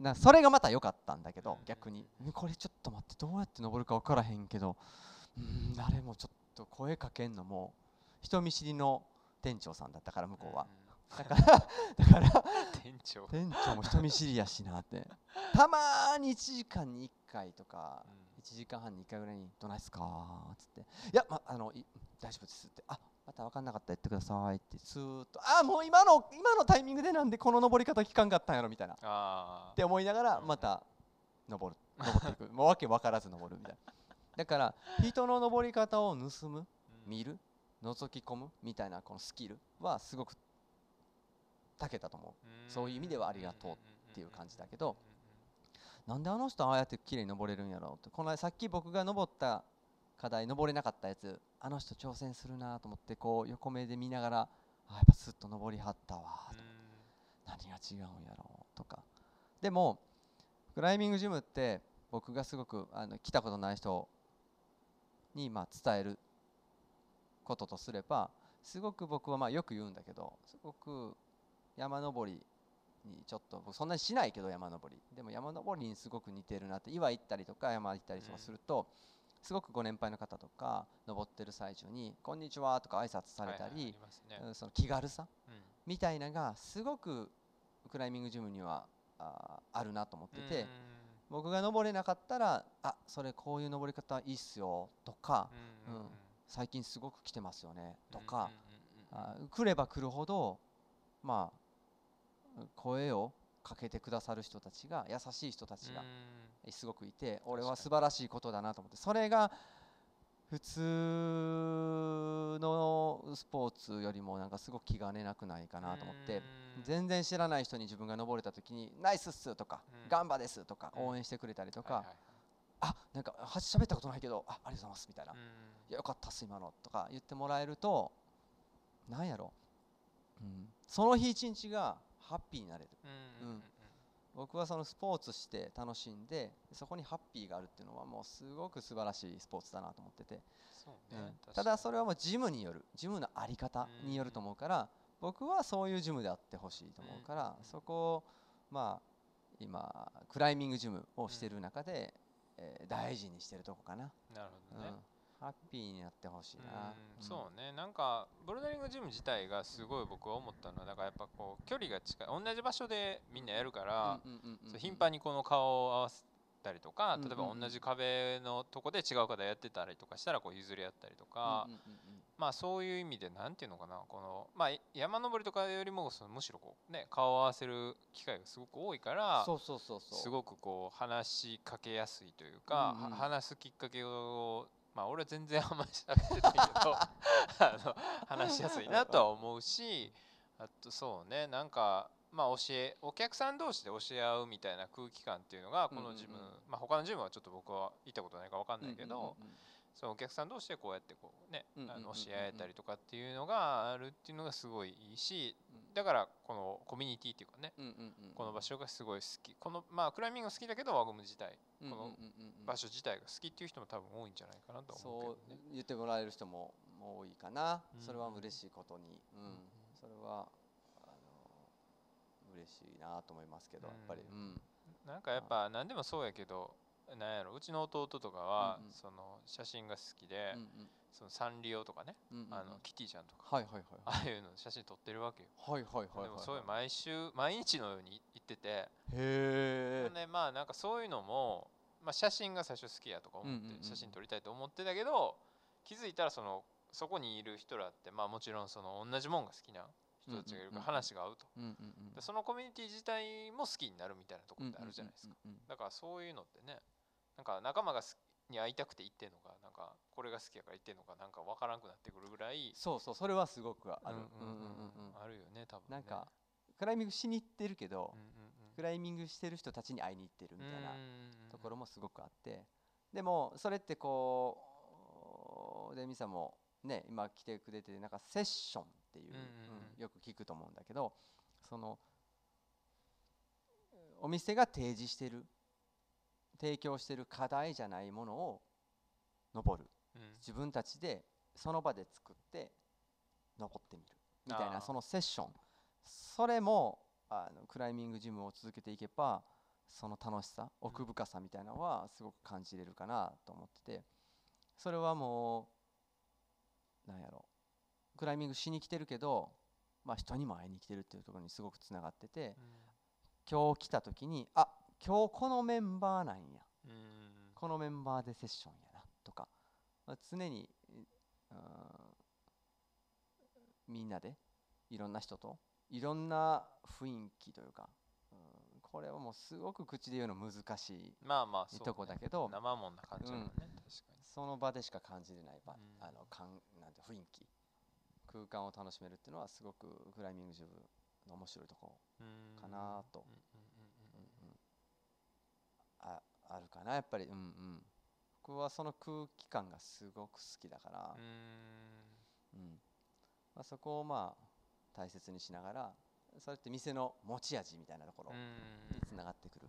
なそれがまた良かったんだけ
うんうんうん。
ど逆に。んこれちょっと待ってどうやって登るか分からへんけどうん誰もちょっと声かけんのも人見知りの店長さんだったから向こうは。
んん。
だからだから
店長。
店長も人見知りやしなって。たまーに1時間に1回とか
うん。
1時間半に1回ぐらいに「どないっすか?」っつって「いや、ま、あのい大丈夫です」って「あまた分かんなかったら言ってください」って。スーッと「あもう今の今のタイミングでなんでこの登り方聞かんかったんやろ」みたいな。っ
あ
て思いながら
うん。
また登る。登っていく。もうわけ分からず登るみたいなだから人の登り方を盗む
ー
見る覗き込むみたいなこのスキルはすごく長けたと思う。そういう意味ではありがとうっていう感じだけどなんであの人ああやって綺麗に登れるんやろうって。この間さっき僕が登った課題登れなかったやつあの人挑戦するなと思ってこう横目で見ながらあやっぱスッと登りはったわと何が違うんやろうとか。でもクライミングジムって僕がすごくあの来たことない人にまあ伝えることとすればすごく僕はまあよく言うんだけどすごく山登りにちょっと僕そんなにしないけど山登り。でも山登りにすごく似てるなって岩行ったりとか山行ったりとかすると、すごくご年配の方とか登ってる最中に「こんにちは」とか挨拶されたり、その気軽さ
うん。
みたいなのがすごくクライミングジムにはあーあるなと思ってて、僕が登れなかったら「あそれこういう登り方いいっすよ」とか
うんうん
うん「最近すごく来てますよね」と
うん
か、
うんうんうん。
あー来れば来るほどまあ声をかけてくださる人たちが優しい人たちがすごくいて俺は素晴らしいことだなと思ってそれが普通のスポーツよりもなんかすごく気兼ねなくないかなと思って
うん。
全然知らない人に自分が登れた時に「ナイスっす」とか
うん「
ガンバです」とか
うん。
応援してくれたりとか
はいはい。はい「
あなんかは喋ったことないけどあありがとうございます」みたいな。
うん「
いやよかったっす今の」とか言ってもらえるとなんやろ、うん、その日一日がハッピーになれる。
うん
僕はそのスポーツして楽しんでそこにハッピーがあるっていうのはもうすごく素晴らしいスポーツだなと思ってて、
そう
うん。
ね
ただそれはもうジムによるジムの在り方によると思うから僕はそういうジムであってほしいと思うから
うん。
そこをまあ今クライミングジムをしてる中で、えー大事にしてるとこかな、
なるほ
うん。
どね
ハッピーになってほしいな、
うんそうね。なんかボルダリングジム自体がすごい僕は思ったのはだからやっぱこう距離が近い同じ場所でみんなやるから、頻繁にこの顔を合わせたりとか例えば同じ壁のとこで違う方やってたりとかしたらこう譲り合ったりとか、まあそういう意味でなんていうのかなこのまあ山登りとかよりもそのむしろこうね顔を合わせる機会がすごく多いから
そうそうそうそう。
すごくこう話しかけやすいというか、話すきっかけをまあ俺は全然あんまり喋ってないけどあの話しやすいなとは思うしあとそうねなんかまあ教えお客さん同士で教え合うみたいな空気感っていうのがこのジム、まあ他のジムはちょっと僕は行ったことないから分かんないけど、そのお客さん同士でこうやってこうね、教え合えたりとかっていうのがあるっていうのがすごいいいし
うん。
だからこのコミュニティっていうかねこの場所がすごい好き。このまあクライミング好きだけど輪ゴム自体
うん
この場所自体が好きっていう人も多分多いんじゃないかなと思
そう
うけどね。
言ってもらえる人も多いかな、
うん。
それは嬉しいことに、うん。
うん
それはあの嬉しいなと思いますけど、やっぱり、うん。
なんかやっぱ何でもそうやけどなんやろうちの弟とかは
うんうん。
その写真が好きで
うん
そのサンリオとかね
うんうんうん。
あのキティちゃんとか。
はいはいはい
ああいうの写真撮ってるわけよ。
はいはいはいはい
でもそういう毎週毎日のように行ってて。
へえ。
でまあなんかそういうのも、まあ、写真が最初好きやとか思っ
うんうんうんうん。
て写真撮りたいと思ってたけど気づいたらそのそこにいる人らってまあもちろんその同じもんが好きな人たちがいるから話が合うと。
うんうんうん。
でそのコミュニティ自体も好きになるみたいなところってあるじゃないですか。
うんうんうんうん。
だからそういうのってねなんか仲間がすに会いたくて行ってんのかなんかこれが好きやから行ってんのかなんか分からんくなってくるぐらい
そうそうそれはすごくある、
あるよね多分ね。
なんかクライミングしに行ってるけど、クライミングしてる人たちに会いに行ってるみたいな
うん
ところもすごくあって。でもそれってこうでミサもね今来てくれてなんかセッションっていう、よく聞くと思うんだけどそのお店が提示してる提供してる課題じゃないものを登る。
うん。
自分たちでその場で作って登ってみる。みたいなそのセッション。それもあのクライミングジムを続けていけばその楽しさ奥深さみたいなのはすごく感じれるかなと思っててそれはもうなんやろ。クライミングしに来てるけど、まあ、人にも会いに来てるっていうところにすごくつながってて今日来た時にあ今日このメンバーなんや。このメンバーでセッションやなとか、まあ、常に、うんみんなでいろんな人といろんな雰囲気というか、うんこれはもうすごく口で言うの難しい
まあまあ
とこだけど
生もんな感じだもんね、確か
その場でしか感じれない場、
うん。
あのかんなんて雰囲気空間を楽しめるっていうのはすごくクライミングジムの面白いとこかなと
うんうんうん
うんうんああるかなやっぱり。うんうん。僕はその空気感がすごく好きだから、
うん。
うん。まあ、そこをまあ大切にしながらそれって店の持ち味みたいなところ
うん
につながってくる、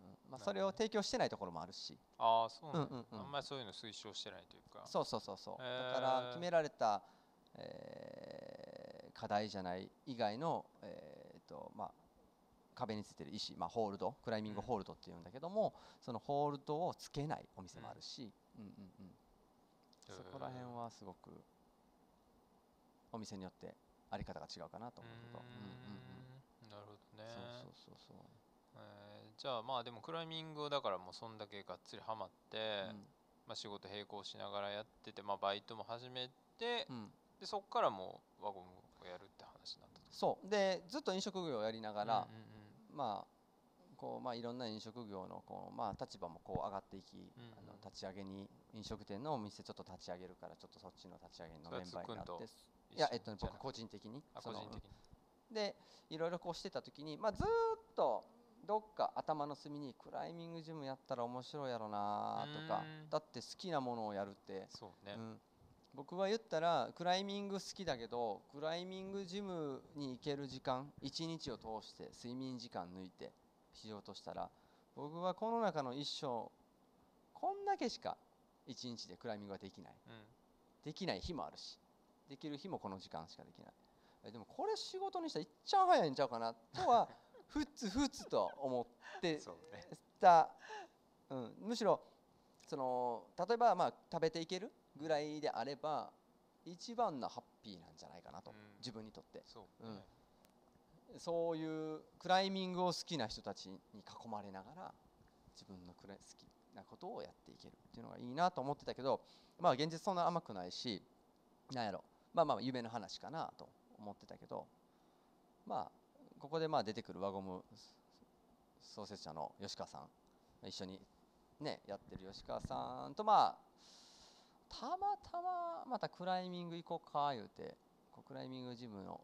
うん。まあ、それを提供してないところもあるし。
ああそうなんだ、
うんうんうん。
あんまりそういうの推奨してないというか。
そうそうそうそう、
へー。
だから決められた、えー課題じゃない以外の、えーとまあ、壁についてる石、まあ、ホールドクライミング
うん。
ホールドっていうんだけども、そのホールドをつけないお店もあるし、うんうんうん。そこら辺はすごくお店によってあり方が違うかなと思うけど、
なるほどね。
そうそうそうそう。
えーじゃあまあでもクライミングだからもうそんだけがっつりハマって、
うん。
まあ、仕事並行しながらやってて、まあ、バイトも始めて、
うん。
でそこからもう輪ゴムをやるって話になったと。
そう。でずっと飲食業をやりながら、まあこうまあ、いろんな飲食業のこう、まあ、立場もこう上がっていき、
うん
あの立ち上げに飲食店のお店ちょっと立ち上げるからちょっとそっちの立ち上げのメンバーになっていや、えっと僕個人的に
個人的に。
でいろいろこうしてた時に、まあ、ずーっとどっか頭の隅にクライミングジムやったら面白いやろなとか
うん。
だって好きなものをやるって、
そうね、
うん、僕は言ったらクライミング好きだけどクライミングジムに行ける時間一日を通して睡眠時間抜いてしようとしたら僕はこの中の一生こんだけしか一日でクライミングはできない。
うん。
できない日もあるしできる日もこの時間しかできない。えでもこれ仕事にしたらいっちゃん早いんちゃうかなとは ふつふつと思って
そうね。
た、うん、むしろその例えばまあ食べていける？ぐらいであれば一番のハッピーなんじゃないかなと、
うん。
自分にとって。
そう。
うん。
ね
そういうクライミングを好きな人たちに囲まれながら自分のクライ好きなことをやっていけるっていうのがいいなと思ってたけどまあ現実そんな甘くないしなんやろ。まあまあ夢の話かなと思ってたけどまあここでまあ出てくる輪ゴム創設者の吉川さん一緒にねやってる吉川さんとまあたまたままたクライミング行こうか言うてこうクライミングジムの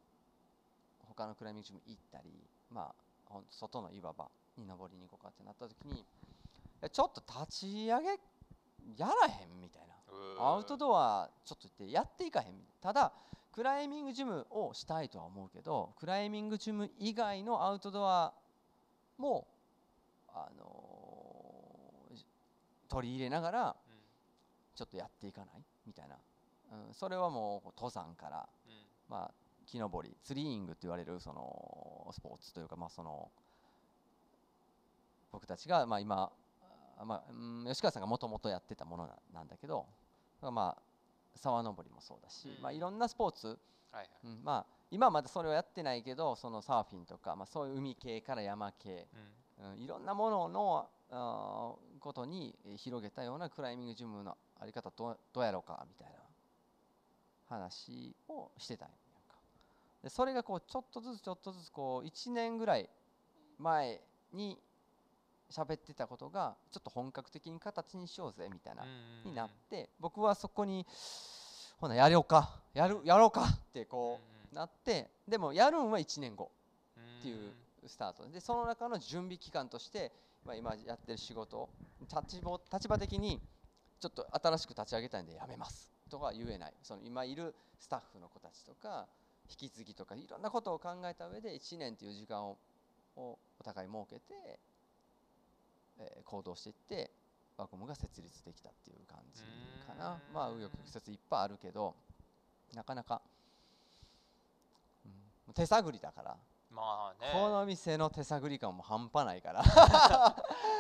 他のクライミングジム行ったりまあ外の岩場に登りに行こうかってなった時にえちょっと立ち上げやらへんみたいな。アウトドアちょっと言ってやっていかへんただクライミングジムをしたいとは思うけどクライミングジム以外のアウトドアも、あのー取り入れながら
うん
ちょっとやっていかない？みたいな、うん、それはもう登山から、
うん。
まあ、木登りツリーイングって言われるそのスポーツというか、まあ、その僕たちが、まあ、今、あまあうん、吉川さんがもともとやってたものななんだけど、まあ、沢登りもそうだし、
うん。
まあ、いろんなスポーツ、
はいはい。
うんまあ、今はまだそれをやってないけどそのサーフィンとか、まあ、そういう海系から山系、
うん。
うん、いろんなもののことにえー広げたようなクライミングジムのあり方どうどうやろうかみたいな話をしてたんやんか。でそれがこうちょっとずつちょっとずつこう1年ぐらい前に喋ってたことがちょっと本格的に形にしようぜみたいな、
うん
になって僕はそこにほなやろうかやるやろうかってこうなってでもやるんは1年後っていうスタート。でその中の準備期間として、まあ、今やってる仕事立場立場的にちょっと新しく立ち上げたいんでやめますとか言えないその今いるスタッフの子たちとか引き継ぎとかいろんなことを考えた上で1年という時間ををお互い設けて、えー行動していってワコムが設立できたっていう感じかな。まあ紆余曲折いっぱいあるけどなかなか、うん手探りだから
まあね。
この店の手探り感も半端ないから。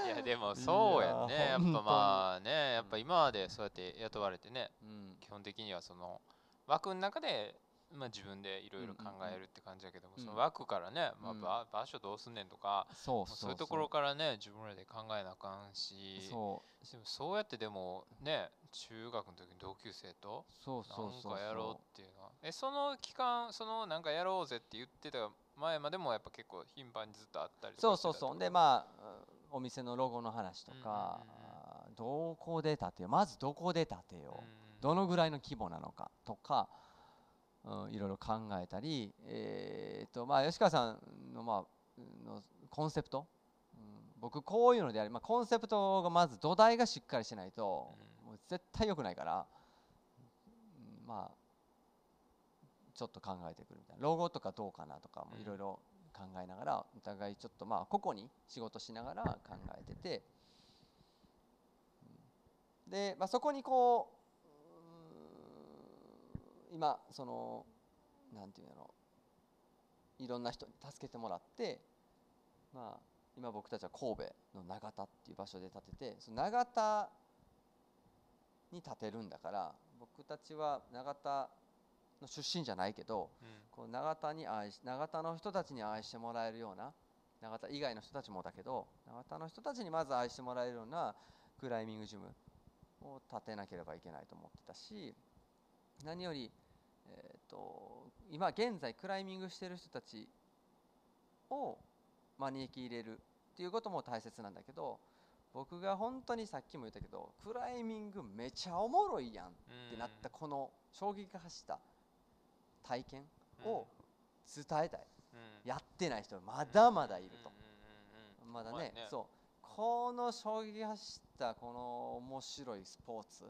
いやでもそうやんねやっぱまあね。やっぱ今までそうやって雇われてね
うん。
基本的にはその枠の中で、まあ、自分でいろいろ考えるって感じだけども、
うん
その枠からね、まあ
うん
ば場所どうすんねんとか、
そうそう
まあそういうところからね自分らで考えなあかんし
そ
でもそうやってでもね中学の時に同級生となんかやろうっていうのは。えその期間そのなんかやろうぜって言ってた前までもやっぱ結構頻繁にずっとあったりと
そうそうそう。でまあうんお店のロゴの話とか、
うんうん
どこで建てようまずどこで建てよ。う、
うん
どのぐらいの規模なのかとか、うん、いろいろ考えたり、えーとまあ、吉川さんの,、まあ、のコンセプト、うん、僕こういうのであり、まあ、コンセプトがまず土台がしっかりしてないと、もう絶対良くないから、うんまあちょっと考えてくるみたいな。ロゴとかどうかなとかもいろいろ考えながらお互いちょっとまあ個々に仕事しながら考えてて、で、まあ、そこにこう今そのなんていうんだろう。いろんな人に助けてもらってまあ今僕たちは神戸の長田っていう場所で建ててその長田に建てるんだから僕たちは長田の出身じゃないけど
うん。
こう長田に愛し長田の人たちに愛してもらえるような長田以外の人たちもだけど長田の人たちにまず愛してもらえるようなクライミングジムを建てなければいけないと思ってたし何より、えー、と今現在クライミングしてる人たちを招き入れるっていうことも大切なんだけど僕が本当にさっきも言ったけどクライミングめちゃおもろいやんってなったこの衝撃が走った体験を伝えたい、
うん。
やってない人まだまだいると、
うん
まだ
まあ
ね。そう。この衝撃が走ったこの面白いスポーツ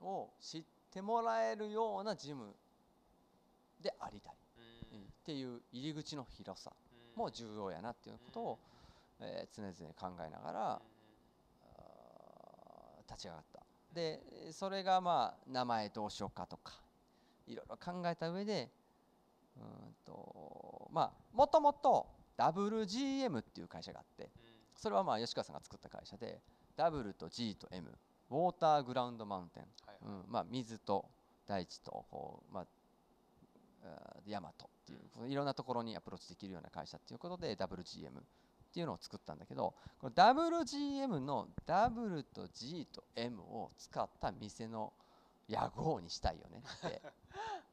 を知ってもらえるようなジムでありたい、っていう入り口の広さ
うん。
も重要やなっていうことを、えー常々考えながら、立ち上がった。でそれがまあ名前どうしようかとかいろいろ考えた上でうーんとまあもともと WGM っていう会社があってそれはまあ吉川さんが作った会社で W と G と M ウォーターグラウンドマウンテン、
はい
うんまあ、水と大地とこう、まあ、山とっていういろんなところにアプローチできるような会社っていうことで WGM っていうのを作ったんだけどこの WGM の W と G と M を使った店の屋号にしたいよねって
なる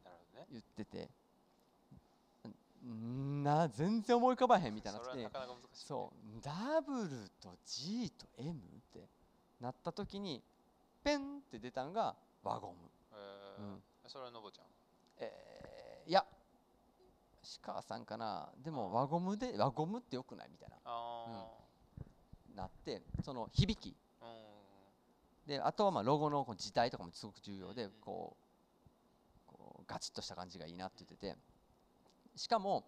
ほどね。
言ってて。んな全然思い浮かばへんみたいになって
それはなかなか難しい、ね、
そう。W と G と M ってなった時にペンって出たのが輪ゴム、
えー。
うん。
それはのぼちゃん
えーいや。鹿さんかな。でも輪ゴムで輪ゴムってよくないみたい
あ
ななってその響きであとはまあロゴのこう字体とかもすごく重要で
うん
こうこうガチッとした感じがいいなって言ってて。しかも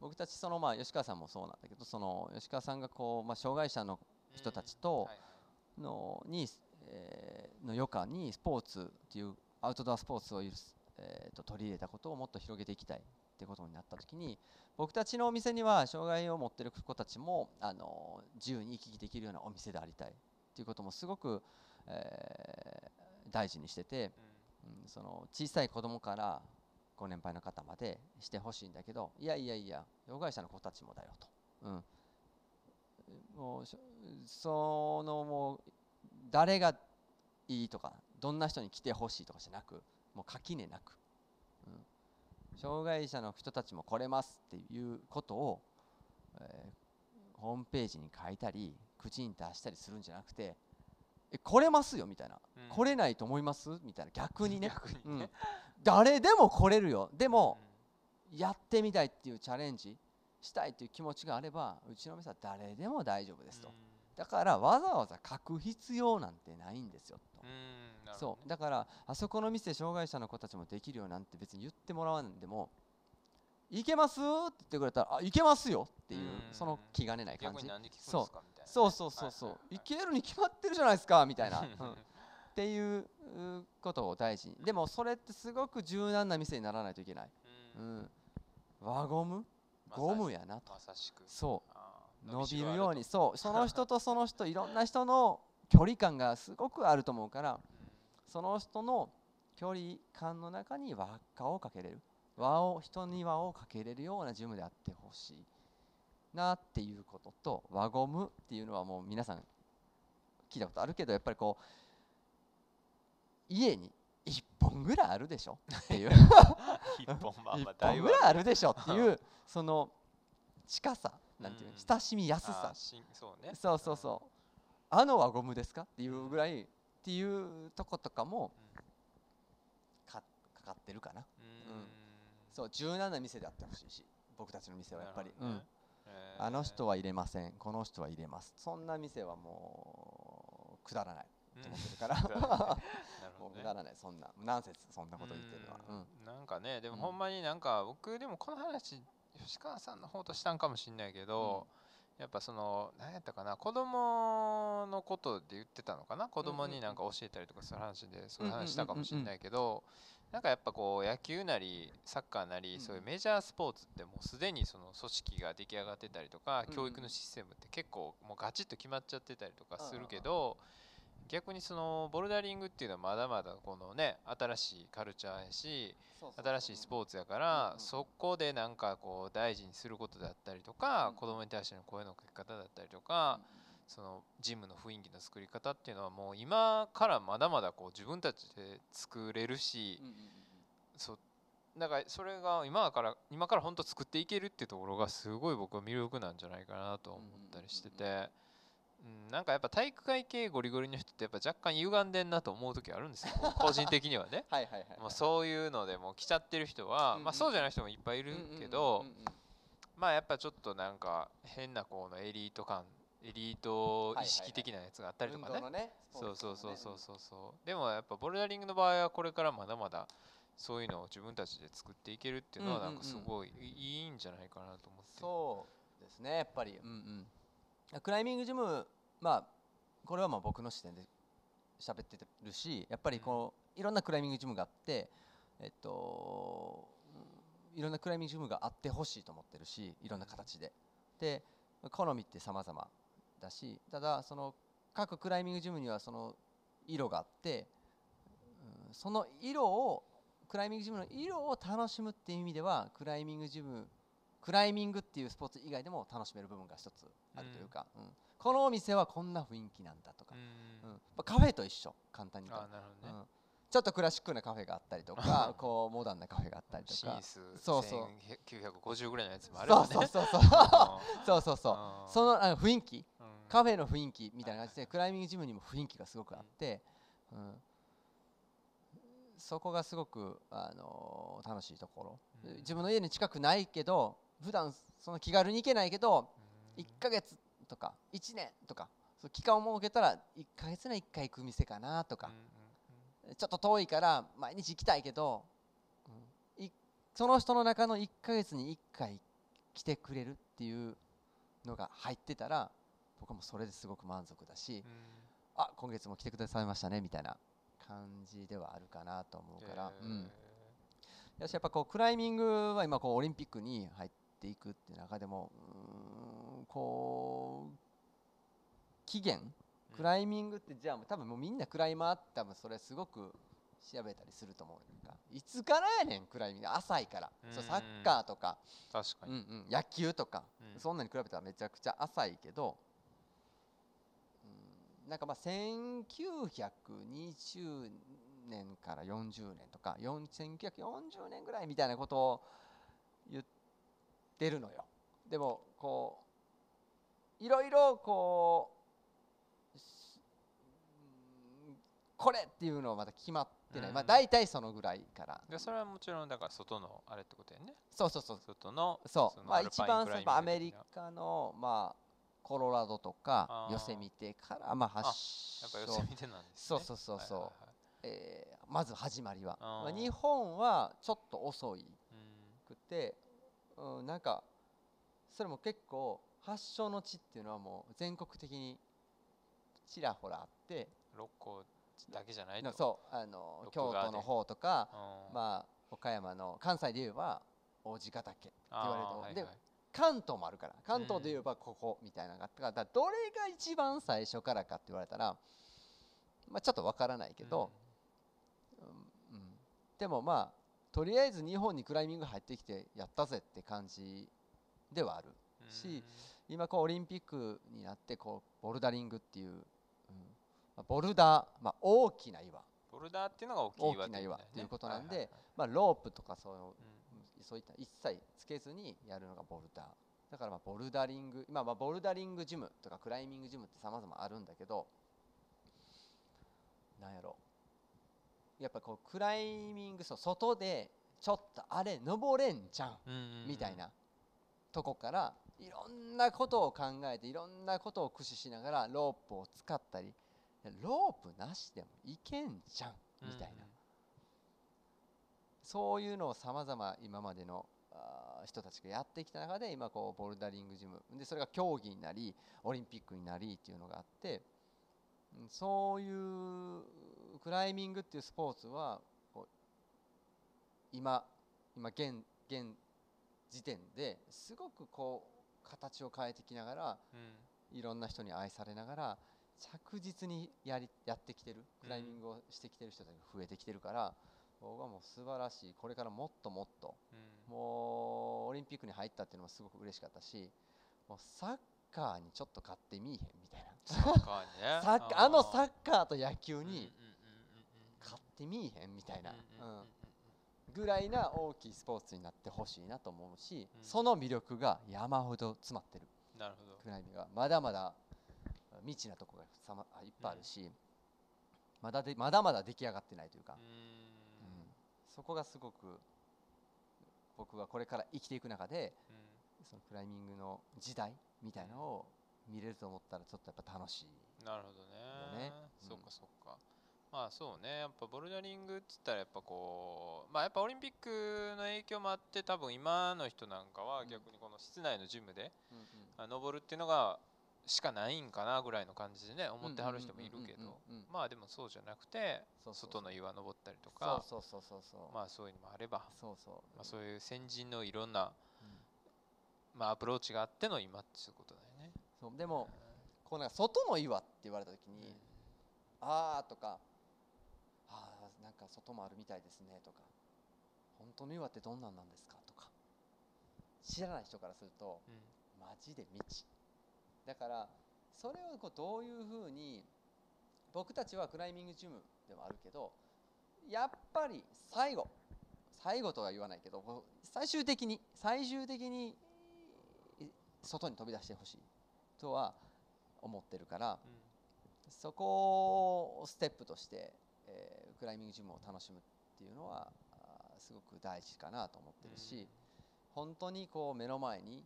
僕たちそのまあ吉川さんもそうなんだけどその吉川さんがこうまあ障害者の人たちとのに、えーの余暇にスポーツっていうアウトドアスポーツをえーと取り入れたことをもっと広げていきたいってことになった時に僕たちのお店には障害を持ってる子たちもあの自由に行き来できるようなお店でありたいっていうこともすごく、えー大事にしてて、うん、その小さい子供からご年配の方までしてほしいんだけどいやいやいや障害者の子たちもだよと、うん、もうそのもう誰がいいとかどんな人に来てほしいとかじゃなくもう垣根なく、うん、障害者の人たちも来れますっていうことを、えーホームページに書いたり口に出したりするんじゃなくてえ来れますよみたいな、
うん
来れないと思います？みたいな。逆にね。
逆に
うん。
ね、
誰でも来れるよ。でも、やってみたいっていうチャレンジしたいっていう気持ちがあればうちの店は誰でも大丈夫ですと、だからわざわざ書く必要なんてないんですよと、
ね。
そう。だからあそこの店障害者の子たちもできるよなんて別に言ってもらわんでもいけます？って言ってくれたらあいけますよっていう
うん。
その気兼ねない感じそうそうそうそう、
はい
いけるに決まってるじゃないですかみたいな、っていううことを大事に。でもそれってすごく柔軟な店にならないといけない、
う
うん。ん、輪ゴム？ゴムやなと。
まさしく。
そう。伸びるように。
と。
そう。その人とその人 いろんな人の距離感がすごくあると思うからその人の距離感の中に輪っかをかけれる。輪を人に輪をかけれるようなジムであってほしいなっていうことと輪ゴムっていうのはもう皆さん聞いたことあるけどやっぱりこう家に1本ぐらいあるでしょ？っていう。
一本まあ
1
まあ
ぐらいあるでしょっていうその近さなんていう親しみやす
あ
さ
そうね。
そうそうそう。あの輪ゴムですか？っていうぐらいっていうとことかもかかかってるかな。
うん。うん。
そう柔軟な店であってほしいし僕たちの店はやっぱり、うんあの人は入れません。この人は入れます。そんな店はもうくだらないと思ってるから、
くだらない。なるほどね。
もうくだらない。そんなナンセンスそんなこと言ってるのは、うん。
うん。なんかねでも
うん。
ほんまになんか僕でもこの話吉川さんの方としたんかもしんないけど、やっぱその何やったかな子供のことで言ってたのかな？子供になんか教えたりとかする話でそういう話したかもしんないけどなんかやっぱこう野球なりサッカーなり
うん。
そういうメジャースポーツってもうすでにその組織が出来上がってたりとか
うんうん。
教育のシステムって結構もうガチッと決まっちゃってたりとかするけど逆にそのボルダリングっていうのはまだまだこのね新しいカルチャーやし新しいスポーツやか
うん
ら
うん。
そこでなんかこう大事にすることだったりとか
うん。
子供に対しての声のかけ方だったりとかそのジムの雰囲気の作り方っていうのはもう今からまだまだこう自分たちで作れるしそうだからそれが今から今から本当作っていけるっていうところがすごい僕は魅力なんじゃないかなと思ったりしてて。うん、なんかやっぱ体育会系ゴリゴリの人ってやっぱ若干歪んでんなと思う時あるんですよ。個人的にはね。そういうのでもう来ちゃってる人は、
うんうん
まあそうじゃない人もいっぱいいるけど、まあやっぱちょっとなんか変なこのエリート感エリート意識的なやつがあったりとかね,、
ね
そうそうそうそうそうそう。でもやっぱボルダリングの場合はこれからまだまだそういうのを自分たちで作っていけるっていうのはなんかすごいいいんじゃないかなと思って、
そうですね。やっぱりうんうん。クライミングジムまあこれはまあ僕の視点で喋ってるしやっぱりこういろんなクライミングジムがあってえっとうんいろんなクライミングジムがあってほしいと思ってるしいろんな形で。で好みって様々だしただその各クライミングジムにはその色があって、うんその色をクライミングジムの色を楽しむっていう意味ではクライミングジムクライミングっていうスポーツ以外でも楽しめる部分が一つあるというか、うん。このお店はこんな雰囲気なんだとか。
う、ん。
カフェと一緒簡単に言うと。
ね。
うん。ちょっとクラシックなカフェがあったりとか こうモダンなカフェがあったりとか。
シース
そうそう。
1950ぐらいのやつもあるよね。
そうそうそうそう。
うん
そうそうそのあの雰囲気
うん
カフェの雰囲気みたいな感じでクライミングジムにも雰囲気がすごくあって、うん、そこがすごく、あのー楽しいところ、
うん。
自分の家に近くないけど普段その気軽に行けないけど1ヶ月とか1年とかそう期間を設けたら1ヶ月に1回行く店かなとか。ちょっと遠いから毎日行きたいけど、その人の中の1ヶ月に1回来てくれるっていうのが入ってたら僕はもうそれですごく満足だし、
うん。
あ今月も来てくださいましたねみたいな感じではあるかなと思うから、
えー。
うん、やっぱこうクライミングは今こうオリンピックに入っていくっていう中でもうこう期限クライミングってじゃあ多分もうみんなクライマーって多分それすごく調べたりすると思うかいつからやねんクライミング浅いから。そう
うん
サッカーとか、
確かに、
うんうん、野球とか、
うん。
そんなに比べたらめちゃくちゃ浅いけど、うん、なんかまあ1920年から40年とか4 1940年ぐらいみたいなことを言ってるのよ。でもこういろいろこうこれっていうのはまだ決まってない、まあ
うん
大体そのぐらいから。
でそれはもちろんだから外のあれってことやね。
そうそうそう。
外の
そう。まあ一番アメリカのまあコロラドとかヨセミテからまあ発
やっぱ
祥
寄せ見てなんですね。
そうそうそうそう。
はいはいはい
えーまず始まりは。まあ日本はちょっと遅い
うん
くて、うん、なんかそれも結構発祥の地っていうのはもう全国的にちらほらあって。
六甲だけじゃないと。
のそうあの京都の方とか
うん。
まあ岡山の関西で言えば王子ヶ岳って言われると
はいはい
関東もあるから関東で言えばここみたいなのがあったからどれが一番最初からかって言われたら、まあ、ちょっとわからないけど、うん。うん。でもまあとりあえず日本にクライミング入ってきてやったぜって感じではある
うん。
し今こうオリンピックになってこうボルダリングっていう、うん。まあ、ボルダー、まあ、大きな岩、
ボルダーっていうのが大き
な岩っていうことなんでまあ、ロープとかそうそういった一切つけずにやるのがボルダー。だからまあボルダリング今まあボルダリングジムとかクライミングジムって様々あるんだけどなんやろ。やっぱこうクライミングそう外でちょっとあれ登れんじゃんみたいな。とこからいろんなことを考えていろんなことを駆使しながらロープを使ったりロープなしでもいけんじゃんみたいな、そういうのをさまざま今までの人たちがやってきた中で今こうボルダリングジムでそれが競技になりオリンピックになりっていうのがあってうんそういうクライミングっていうスポーツはこう今今現現時点ですごくこう形を変えてきながら
うん。
いろんな人に愛されながら着実にやりやってきてるクライミングをしてきてる人たちが増えてきてるから、僕はもう素晴らしい。これからもっともっと。
うん。
もうオリンピックに入ったっていうのもすごく嬉しかったしもうサッカーにちょっと勝ってみいへんみたいな。
サッカーにね。
サッカーあのサッカーと野球
ー
に
うんうんうんうんうん。
勝ってみいへんみたいな、
うんうんうんうん
うん。ぐらいな大きいスポーツになってほしいなと思うし、
うん。
その魅力が山ほど詰まってる。
なるほど。
クライミングは。まだまだ未知なところがいっぱいあるし、まだでまだまだ出来上がってないというか、
う
うん
ん
そこがすごく僕がこれから生きていく中で
うん。
そのクライミングの時代みたいなのを見れると思ったらちょっとやっぱ楽しい。
なるほどね。
ね。うん。
そうかそうか。まあそうね。やっぱボルダリングっつったらやっぱこうまあやっぱオリンピックの影響もあって多分今の人なんかは
うん
逆にこの室内のジムで
うんうん。
あ登るっていうのがしかないんかなぐらいの感じでね思ってはる人もいるけど。まあでもそうじゃなくて外の岩登ったりとか。
そうそうそうそう。
まあそういうのもあれば。
そうそう。
まあそういう先人のいろんな
うん。
まあアプローチがあっての今っていうことだよね。
そうでもこうなんか外の岩って言われた時に、ああとかああなんか外もあるみたいですねとか本当の岩ってどんなんなんですかとか知らない人からすると
うん。
マジで未知だからそれをこうどういうふうに僕たちはクライミングジムでもあるけどやっぱり最後最後とは言わないけど最終的に最終的にい外に飛び出してほしいとは思ってるからそこをステップとして、えークライミングジムを楽しむっていうのはすごく大事かなと思ってるし、本当にこう目の前に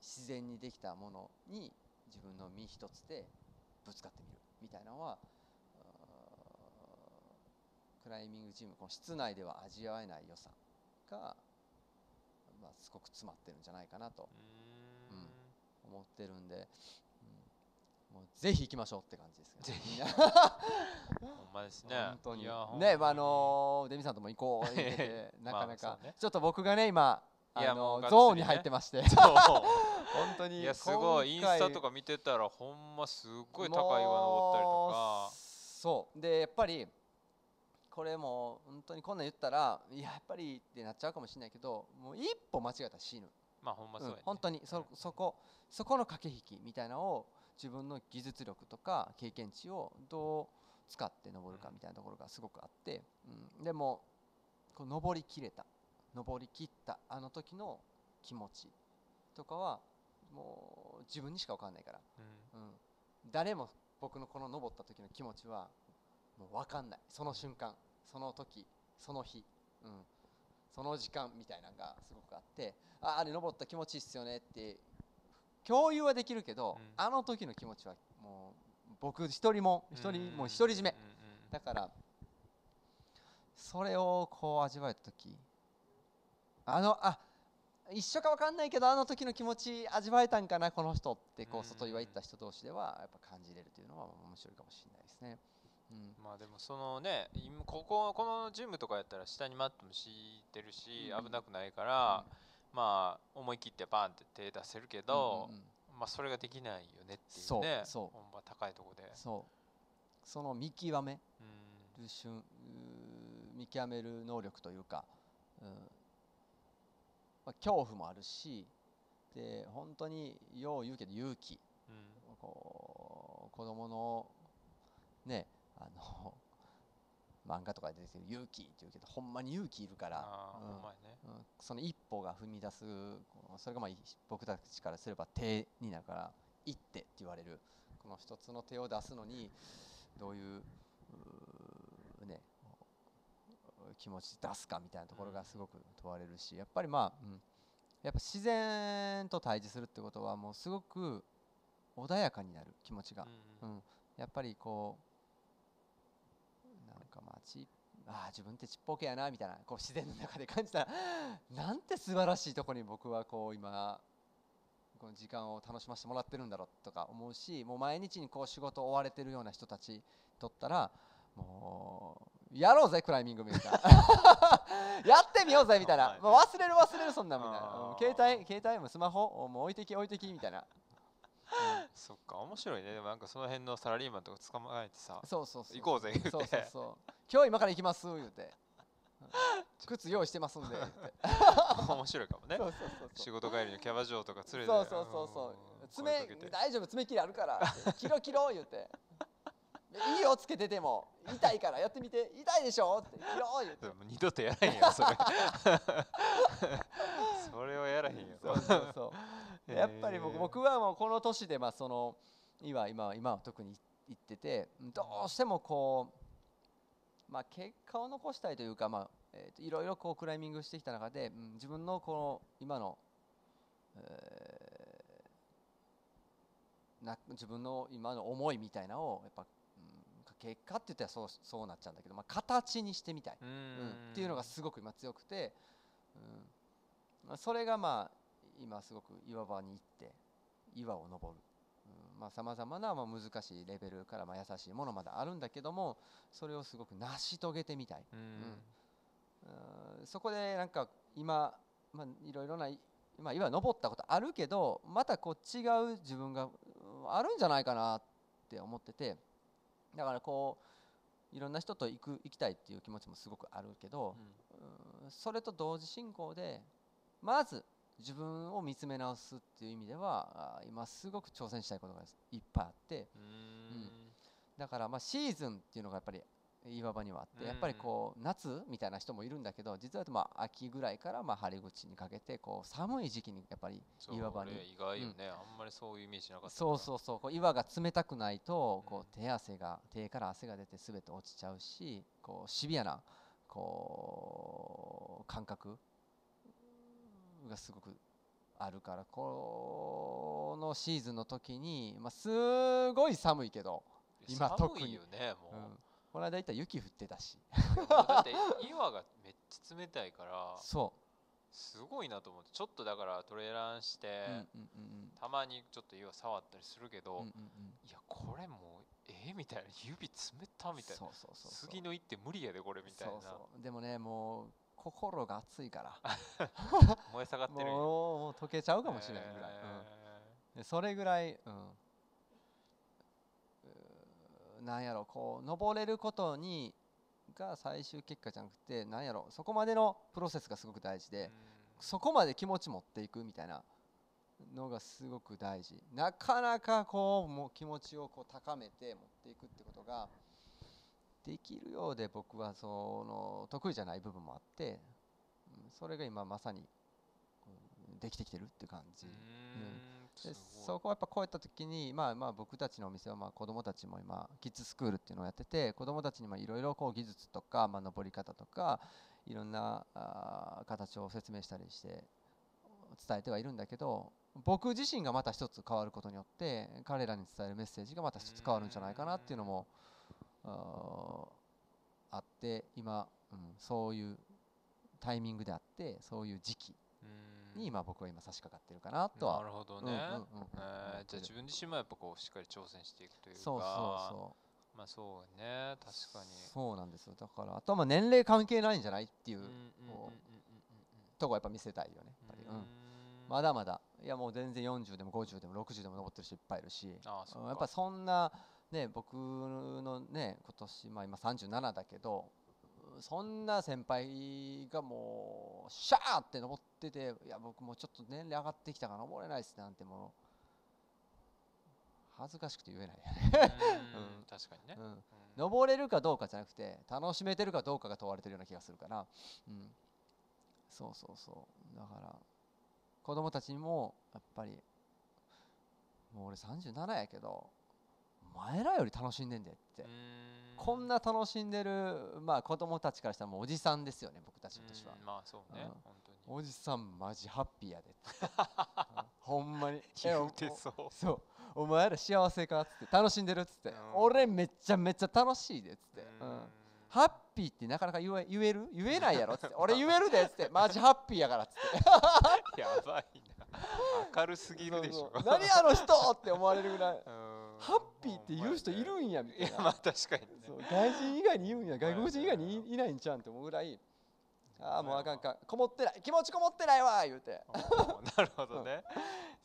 自然にできたものに自分の身一つでぶつかってみるみたいなのはクライミングジムこの室内では味わえない良さが、まあ、すごく詰まってるんじゃないかなと
うーん。
思ってるんで、うん、もうぜひ行きましょうって感じですけど
ぜひ。
みんな
ほんまですね。
本当に。ね、まあ、のーデミさんとも行こう言ってて なかなか、
ね。
ちょっと僕がね今あ
いやもう
のゾーンに入ってまして。
そう。
本当に
いやすごい。インスタとか見てたらほんますっごい高い岩登ったりとか。
そう。でやっぱりこれも本当にこんなん言ったらいややっぱりってなっちゃうかもしれないけどもう一歩間違えたら死ぬ、
まあほんまそうやね。
うん本当に。そそこそこの駆け引きみたいなのを自分の技術力とか経験値をどう使って登るかみたいなところがすごくあって、うん、でもこう登りきれた登りきったあの時の気持ちとかはもう自分にしか分かんないから、
うん。
うん、誰も僕のこの登った時の気持ちはもう分かんない。その瞬間。その時。その日、うん、その時間みたいなのがすごくあって。ああれ登った気持ちいいっすよねって。共有はできるけど、
うん。
あの時の気持ちはもう僕一人も一人もう独り占め。だからそれをこう味わえた時あのあ一緒か分かんないけどあの時の気持ち味わえたんかなこの人ってこ
う
外岩行った人同士ではやっぱ感じれるというのは面白いかもしれないですね。うん。
まあでもそのね今こここのジムとかやったら下にマットも敷いてるし
うん。
危なくないからまあ思い切ってバーンって手出せるけど
うんうんうん。
まあそれができないよねっていう
そう
ね
そう。
ほんま高いとこで。
そう。その見極め
うん
る瞬うー見極める能力というか、うんまあ、恐怖もあるしで本当によう言うけど勇気。
うん。
こう子供のねあの漫画とかで出てくる勇気って言うけどほんまに勇気いるから、うん。
ね。
うん。その一歩が踏み出すそれがまあい僕たちからすれば手になるから一手って言われる。この一つの手を出すのにどういう気持ち出すかみたいなところがすごく問われるしやっぱりまあ、うん、やっぱ自然と対峙するってことはもうすごく穏やかになる気持ちが、
うん
うん、やっぱりこうなんかまあちあー自分ってちっぽけやなみたいなこう自然の中で感じたらなんて素晴らしいところに僕はこう今この時間を楽しませてもらってるんだろうとか思うしもう毎日にこう仕事追われてるような人たちとったらもうやろうぜクライミングみたいなやってみようぜみたいな。
はい。
もう忘れる忘れるそんなみたいな。携帯携帯もスマホもう置いてき置いてきみたいな。
そっか面白いね。でもなんかその辺のサラリーマンとか捕まえてさ
そうそうそう
行こうぜ言うて。
そうそうそう。今日今から行きます言うて。うん靴用意してますんで
面白いかもね。
そうそうそう
仕事帰りのキャバ嬢とか連れて。
そうそうそうそう。爪大丈夫爪切りあるからキロキロ言うて。でいいよつけてても。痛いからやってみて。痛いでしょ？ってキロ言うて。
二度とやらへんよそれ。それはやらへんよ。
そうそうそう。やっぱり僕僕はもうこの年でまあその今今今は特に言っててどうしてもこうまあ結果を残したいというかまあえーといろいろこうクライミングしてきた中で、うん自分のこの今の、えーな自分の今の思いみたいなのをやっぱ、うん、結果って言ったらそうそうなっちゃうんだけど、まあ、形にしてみたい。
う
うん
ん
っていうのがすごく今強くて、うん。まあ、それがまあ今すごく岩場に行って岩を登る。さまざ、まなまあ難しいレベルからまあ優しいものまであるんだけどもそれをすごく成し遂げてみたい、
うん。
うん。そこでなんか今、まあ、いろいろな今岩登ったことあるけどまたこう違う自分がうんあるんじゃないかなって思っててだからこういろんな人と行く行きたいっていう気持ちもすごくあるけど、うんそれと同時進行でまず自分を見つめ直すっていう意味ではあ今すごく挑戦したいことがいっぱいあって
うん。うん。
だからまあシーズンっていうのがやっぱり岩場にはあってやっぱりこう夏みたいな人もいるんだけど実はまあ秋ぐらいからまあ春口にかけてこう寒い時期にやっぱり岩場に。
俺意外よね、あんまりそういうイメージなかった。
そうそうそう。こう岩が冷たくないとこ
うん。
う手汗が手から汗が出て全て落ちちゃうしこうシビアなこう感覚がすごくあるからこのシーズンの時に、まあ、すごい寒いけど、今特に。
寒いよね
う。ん。
もう、
この間行ったら雪降ってたし。
だって岩がめっちゃ冷たいから
そ
すごいなと思ってちょっとだからトレランして、たまにちょっと岩触ったりするけど、いやこれもうえみたいな指冷たみたいな。
そうそうそうそう。
次の一手無理やでこれみたいな。
そうそう。でもねもう心が熱いから。
燃え下がってる
もうもう溶けちゃうかもしれないぐらい、うん。でそれぐらい、うん、うーなんやろこう登れることにが最終結果じゃなくてなんやろそこまでのプロセスがすごく大事で、
うん。
そこまで気持ち持っていくみたいなのがすごく大事。なかなかこうもう気持ちをこう高めて持っていくってことができるようで僕はその得意じゃない部分もあって、うんそれが今まさにうんできてきてるって感じ、
うーん
でそこをやっぱこういった時に、まあ、まあ僕たちのお店はまあ子どもたちも今キッズスクールっていうのをやってて子どもたちにいろいろ技術とか、まあ、登り方とかいろんなあー形を説明したりして伝えてはいるんだけど僕自身がまた一つ変わることによって彼らに伝えるメッセージがまた一つ変わるんじゃないかなっていうのもあって今、うん、そういうタイミングであってそういう時期。
うん
に今僕は今差し掛かってるかなとは
なるほどね、
う
えーじゃあ自分自身もやっぱこうしっかり挑戦していくというか。
そうそうそう。
まあそうね。確かに。
そうなんですよ。だからあとはまあ年齢関係ないんじゃないっていうとこやっぱ見せたいよねやっぱり、うん。
うん。
まだまだいやもう全然40でも50でも60でも登ってる人いっぱいいるし。
ああそうか
やっぱそんなね僕のね今年まあ今37だけどそんな先輩がもうシャーって登ってていや僕もうちょっと年齢上がってきたから登れないっすなんてもう恥ずかしくて言えない。
うん
うん。
確かにね、
うん。
うん。
登れるかどうかじゃなくて楽しめてるかどうかが問われてるような気がするから、うん、そうそうそう。だから子供たちにもやっぱりもう俺37やけどお前らより楽しんでんでって、こんな楽しんでるまあ子供たちからしたらもうおじさんですよね僕たちとしては。
うんまあそうね
うん。
本当に。
おじさんマジハッピーやで ほんまに。
言うてそう。
そう。お前ら幸せかっつって楽しんでるっつって、
うん。
俺めっちゃめっちゃ楽しいでっつって、
う
うん。んハッピーってなかなか言え言える？言えないやろっつって。俺言えるでっつって。マジハッピーやからっつって。
やばいな。明るすぎるでしょ。
何あの人って思われるぐらい。
うん
ハッピーって言う人いるんやみたいな。
いやまあ確かにね。
そう外人以外に言うんや外国人以外にいいないんちゃうんって思うぐらい。ああもうあかんあかん。こもってない。気持ちこもってないわ言うて。
なるほどね。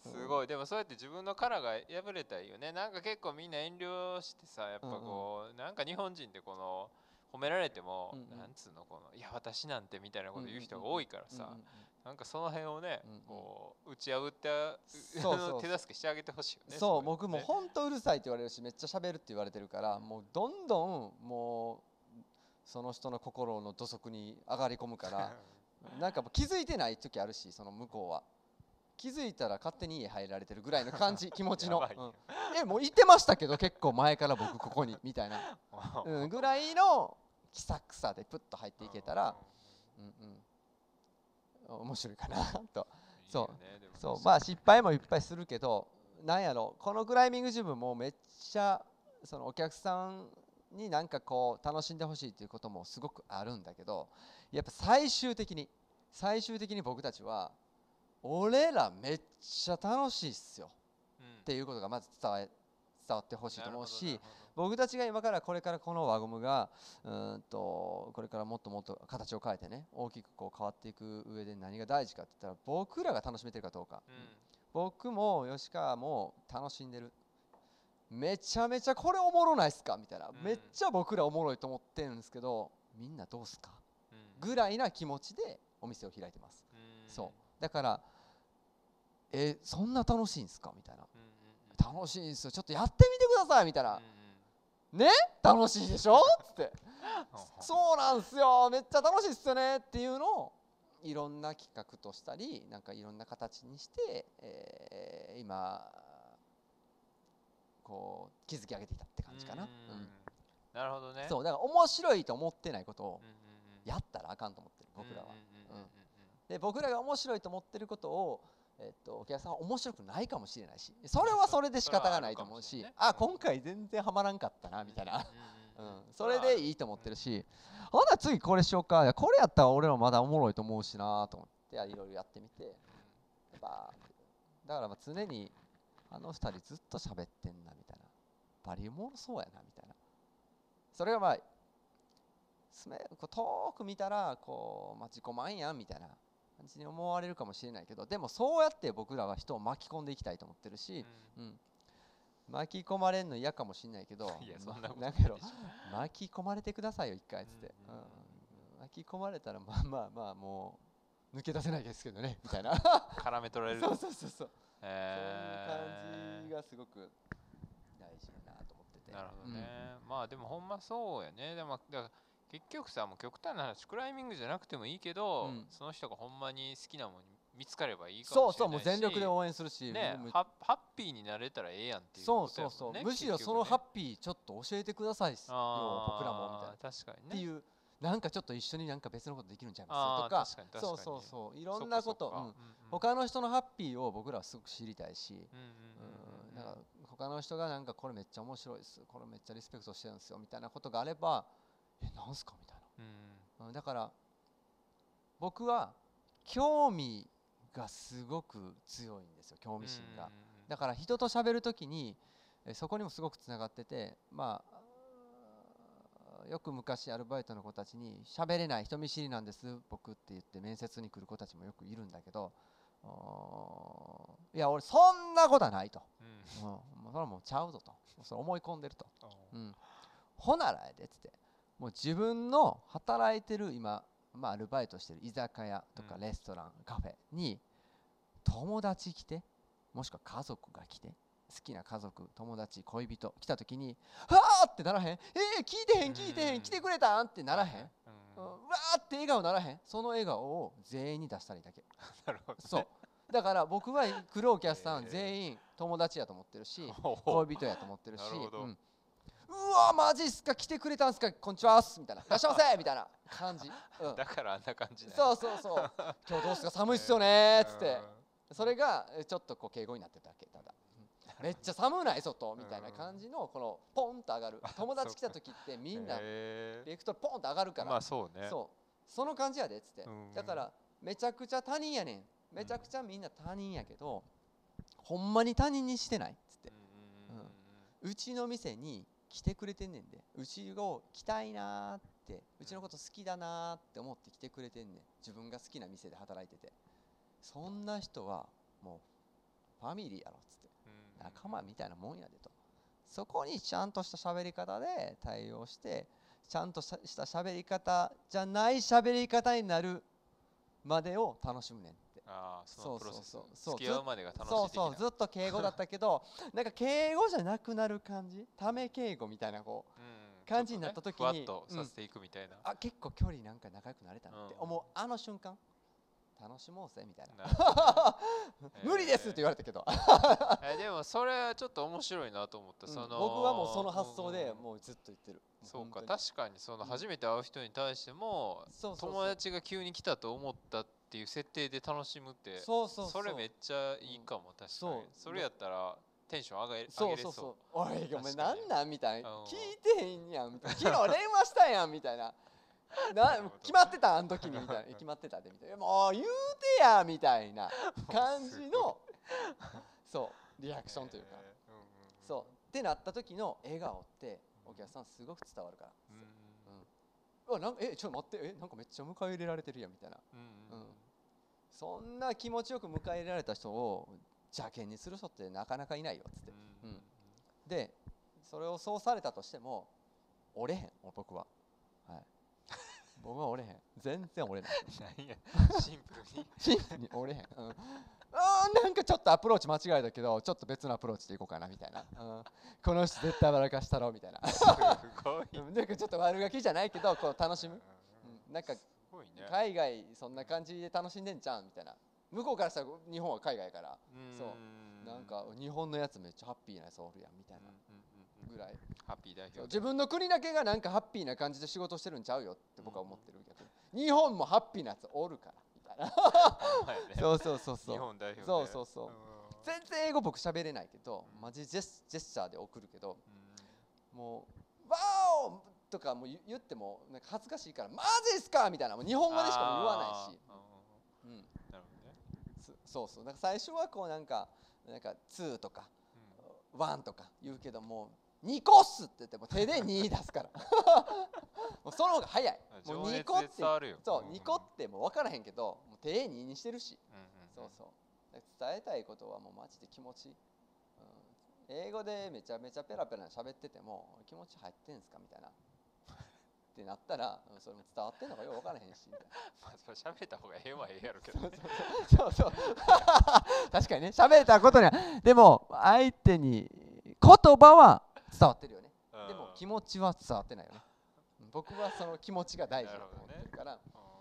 う ん
すごい。でもそうやって自分の殻が破れたらいいよね。なんか結構みんな遠慮してさやっぱこうなんか日本人ってこの褒められても
うんうん。
なんつうのこのいや私なんてみたいなこと言う人が多いからさ
うんうんうん
なんかその辺をね
うんうん。
こう打ち破って
そう
手助けしてあげてほしいよね
そう僕も
ね
ほんとうるさいって言われるしめっちゃ喋るって言われてるからもうどんどんもうその人の心の土足に上がり込むから なんかもう気づいてない時あるしその向こうは。気づいたら勝手に家入られてるぐらいの感じ 気持ちの、うん。えもういてましたけど結構前から僕ここにみたいな、うん、ぐらいの気さくさでプッと入っていけたら、うんうん、面白いかなと。そう。そう。まあ失敗もいっぱいするけどなんやろ。このクライミングジムもめっちゃそのお客さんになんかこう楽しんでほしいっていうこともすごくあるんだけどやっぱ最終的に最終的に僕たちは俺らめっちゃ楽しいっすよ。
うん。
っていうことがまず伝え伝わってほしいと思うし僕たちが今からこれからこの輪ゴムがうーんとこれからもっともっと形を変えてね大きくこう変わっていく上で何が大事かって言ったら僕らが楽しめてるかどうか、
うん。
僕も吉川も楽しんでる。めちゃめちゃこれおもろないっすかみたいな、
ん。
めっちゃ僕らおもろいと思ってるんですけどみんなどうっすか？
うん。
ぐらいな気持ちでお店を開いてます。
うん。
そう。だからえそんな楽しいんすか？みたいな楽しいんすよ。ちょっとやってみてくださいみたいな。
うん
ね？楽しいでしょ？つって。
うん。
そうなんすよ。めっちゃ楽しいっすよねっていうのをいろんな企画としたりなんかいろんな形にして、えー今こう築き上げてきたって感じかな、
うん
うん
なるほどね。
そうだから面白いと思ってないことをやったらあかんと思ってる僕らは、で僕らが面白いと思ってることを、えっと、お客さんは面白くないかもしれないしそれはそれで仕方がないと思うし
それはあ
今回全然ハマらんかったなみたいな、
うん
それでいいと思ってるし。ほな次これしようか。これやったら俺らまだおもろいと思うしなと思っていろいろやってみて。バーだからまあ常にあの二人ずっと喋ってんなみたいな。バリおもろそうやなみたいな。それがまあすめこう遠く見たらこう、まあ、自己満やんみたいな感じに思われるかもしれないけどでもそうやって僕らは人を巻き込んでいきたいと思ってるし、
うん。
うん、巻き込まれるの嫌かもしれないけど
いやそんなこと
なんかやろ
ないでしょ
巻き込まれてくださいよ一回っつって、うん巻き込まれたらまあまあまあもう抜け出せないですけどねみたいな。
絡め取られる。
そうそうそうそう、
へ
そういう感じがすごく大事だなと思ってて。
なるほどね、まあでもほんまそうやね。でもだから結局さもう極端な話クライミングじゃなくてもいいけど、
うん。
その人がほんまに好きなもの見つかればいいか
そう
もしれないし
そうもう全力で応援するし
ねハハッピーになれたらええやんっていう
そう
ことや
そうそう、
もんね。
むしろそのハッピーちょっと教えてくださいよ僕らもみたいな、
確かにね。
っていうなんかちょっと一緒になんか別のことできるんちゃいますとかそうそうそういろんなこと。うん
うん。うん。
他の人のハッピーを僕らはすごく知りたいし、
うんうん
うん、なん。か他の人がなんかこれめっちゃ面白いですこれめっちゃリスペクトしてるんですよみたいなことがあればえなんすか？みたいな、うん、だから僕は興味がすごく強いんですよ興味心が、だから人と喋るときにえそこにもすごくつながっててまあよく昔アルバイトの子たちに喋れない人見知りなんです僕って言って面接に来る子たちもよくいるんだけどいや俺そんなことはないと、
うん。
うん、それはもうちゃうぞと。それ思い込んでると、
お
うん、ほならやでっつってもう自分の働いてる今、まあ、アルバイトしてる居酒屋とか
うん。
レストラン、カフェに友達来てもしくは家族が来て好きな家族友達恋人来た時に「はあ!」ってならへん「えー、聞いてへん聞いてへ
うん
ん来てくれたん?」ってならへん、
うん。
うん、うわー！って笑顔ならへん。その笑顔を全員に出したらいいだけ。
なるほどね。
そう。だから僕は来るお客さん全員友達やと思ってるし 恋人やと思ってるしうんうわマジっすか来てくれたんすかこんにちはっすみたいな。いらっしゃいませみたいな。感じ、うん、
だからあんな感じだ
そうそうそう。今日どうすか寒いっすよねーっつって。それがえちょっとこう敬語になってただけただ。う んめっちゃ寒ない外みたいな感じのこのポンと上がる。友達来た時ってみんな
へ
ベクトルポンと上がるから。
ーまあそうね。
そう。その感じやでっつって。
うん。
だからめちゃくちゃ他人やねん。めちゃくちゃみんな他人やけどほんまに他人にしてないっつって。
うんうんうん。うん。
うちの店に来てくれてんねんで。うちを来たいなーって。うちのこと好きだなーって思って来てくれてんねん。自分が好きな店で働いてて。そんな人はもうファミリーやろっつって。
うん。
仲間みたいなもんやでと。そこにちゃんとした喋り方で対応してちゃんとした喋り方じゃない喋り方になるまでを楽しむねん
ああそ
そうそうそう。そう
付き合うまでが楽しい
そうそうずっと敬語だったけど なんか敬語じゃなくなる感じ？ため敬語みたいなこう
うん。
感じになった時に
ふわっとさせていくみたいな。
あ結構距離なんか仲良くなれたなって
うん。
思うあの瞬間。楽しもうぜみたいな。無理ですって言われたけど。
えでもそれはちょっと面白いなと思った、
うん。
その
僕はもうその発想で
ん。
もうずっと言ってる。
そうか
本当に。
確かにその初めて会う人に対しても、
そうそうそう。
友達が急に来たと思ったっていう設定で楽しむって
そうそうそう。
れめっちゃいいかも、確かに。
そう。
それやったらテンション上がれ
そ
う
うそう。そう。おいごめん
確かに
なんなん？みたいな。
うん
聞いてへんやん。みたいな。昨日電話したやんみたいな。な決まってた？あの時にみたいな。決まってたで？みたいな。もう言うてやみたいな 感じのそうリアクションというか。
えーうん
そう。ってなった時の笑顔ってお客さんすごく伝わるから。
うんうん
なんかえちょっと待って。えなんかめっちゃ迎え入れられてるやんみたいな。
うんうん。
うんそんな気持ちよく迎え入れられた人を邪険にする人ってなかなかいないよっつって。
うん。
うん。でそれをそうされたとしても折れへん僕は。はい。僕は折れへん。全然折れない。
シンプルに。
シンプルに折れへん、うん、あーなんかちょっとアプローチ間違えたけどちょっと別のアプローチでいこうかなみたいな、うん、この人絶対笑かしたろみたいな。
すごい。
うん。なんかちょっと悪ガキじゃないけどこう楽しむ、うん、なんか
すごいね。
海外そんな感じで楽しんでんじゃんみたいな。向こうからしたら日本は海外やから。そう。
うん
なんか日本のやつめっちゃハッピーなやつおるやんみたい
うん
なぐらい。
ハッピー代表
自分の国だけがなんかハッピーな感じで仕事してるんちゃうよって僕は思ってる逆に日本もハッピーなやつおるからみたいな。そうそうそうそう。
日本代表で。
そうそうそう。
うん。
全然英語僕喋れないけど
うん。
マジジェスジェスチャーで送るけど
うん。
もう「ワオ!」とかもう言言ってもなんか恥ずかしいから「マジっすか!」みたいなもう日本語でしかも言わないし、
うん
うん、
なるほどね。
すそうそう。なんか最初はこうなんかなんか2とか
うん。
1とか言うけどもう2個っすって言っても手で2出すから。もうその方が早い。もう2
情熱で
個ってそう
うん。
2個ってもう分からへんけどもう手2にしてるし。そうそう。伝えたいことはもうマジで気持ち、うん、英語でめちゃめちゃペラペラ喋ってても気持ち入ってんすかみたいなってなったら、うんそれも伝わってんのかよく分からへんしみたいな。
まあそれ喋った方がええはええやろけど。ね
そう。そう 確かにね。喋れたことにはでも相手に言葉は伝わってるよね。
うん。
でも気持ちは伝わってないよね。僕はその気持ちが大事だと思ってるから。
うんそう
なん。か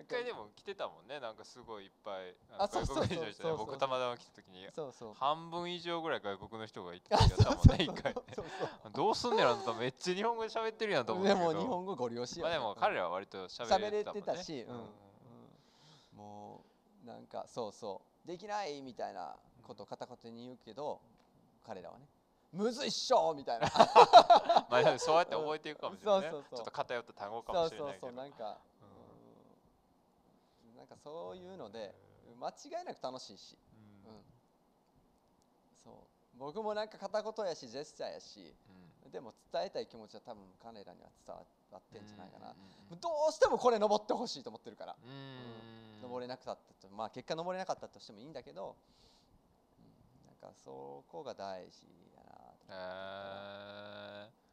一回でも来てたもんね。なんかすごいいっぱい外国人の人ね
そうそう
僕たまたま来た時に
そうそう。
半分以上ぐらい外国の人がいてたもんね一回。ね
そう
どうすんねやろなとめっちゃ日本語で喋ってるやんと
そう
思うけど。
でも日本語ご利用しよう
まあでも彼らは割と喋
喋れ
れてたもんね。
てたし、うんうん。もうなんかそうそう。できないみたいなことを片言に言うけど彼らはね。むずいっしょみたいな。
まあそうやって覚えていくかもしれないね。
そうそうそう。
ちょっと偏った単語か
そうそう
もしれないけど。
そうなんか、う。んなんかそういうので間違いなく楽しいし、
う
うん。ん、そう。僕もなんか片言やしジェスチャーやし
うん。
でも伝えたい気持ちは多分彼らには伝わってんじゃないかな、
うんうん
どうしてもこれ登ってほしいと思ってるから。
うん。うん。
登れなかったとまあ結果登れなかったとしてもいいんだけど、うん、なんかそこが大事やなと思って、
えー。え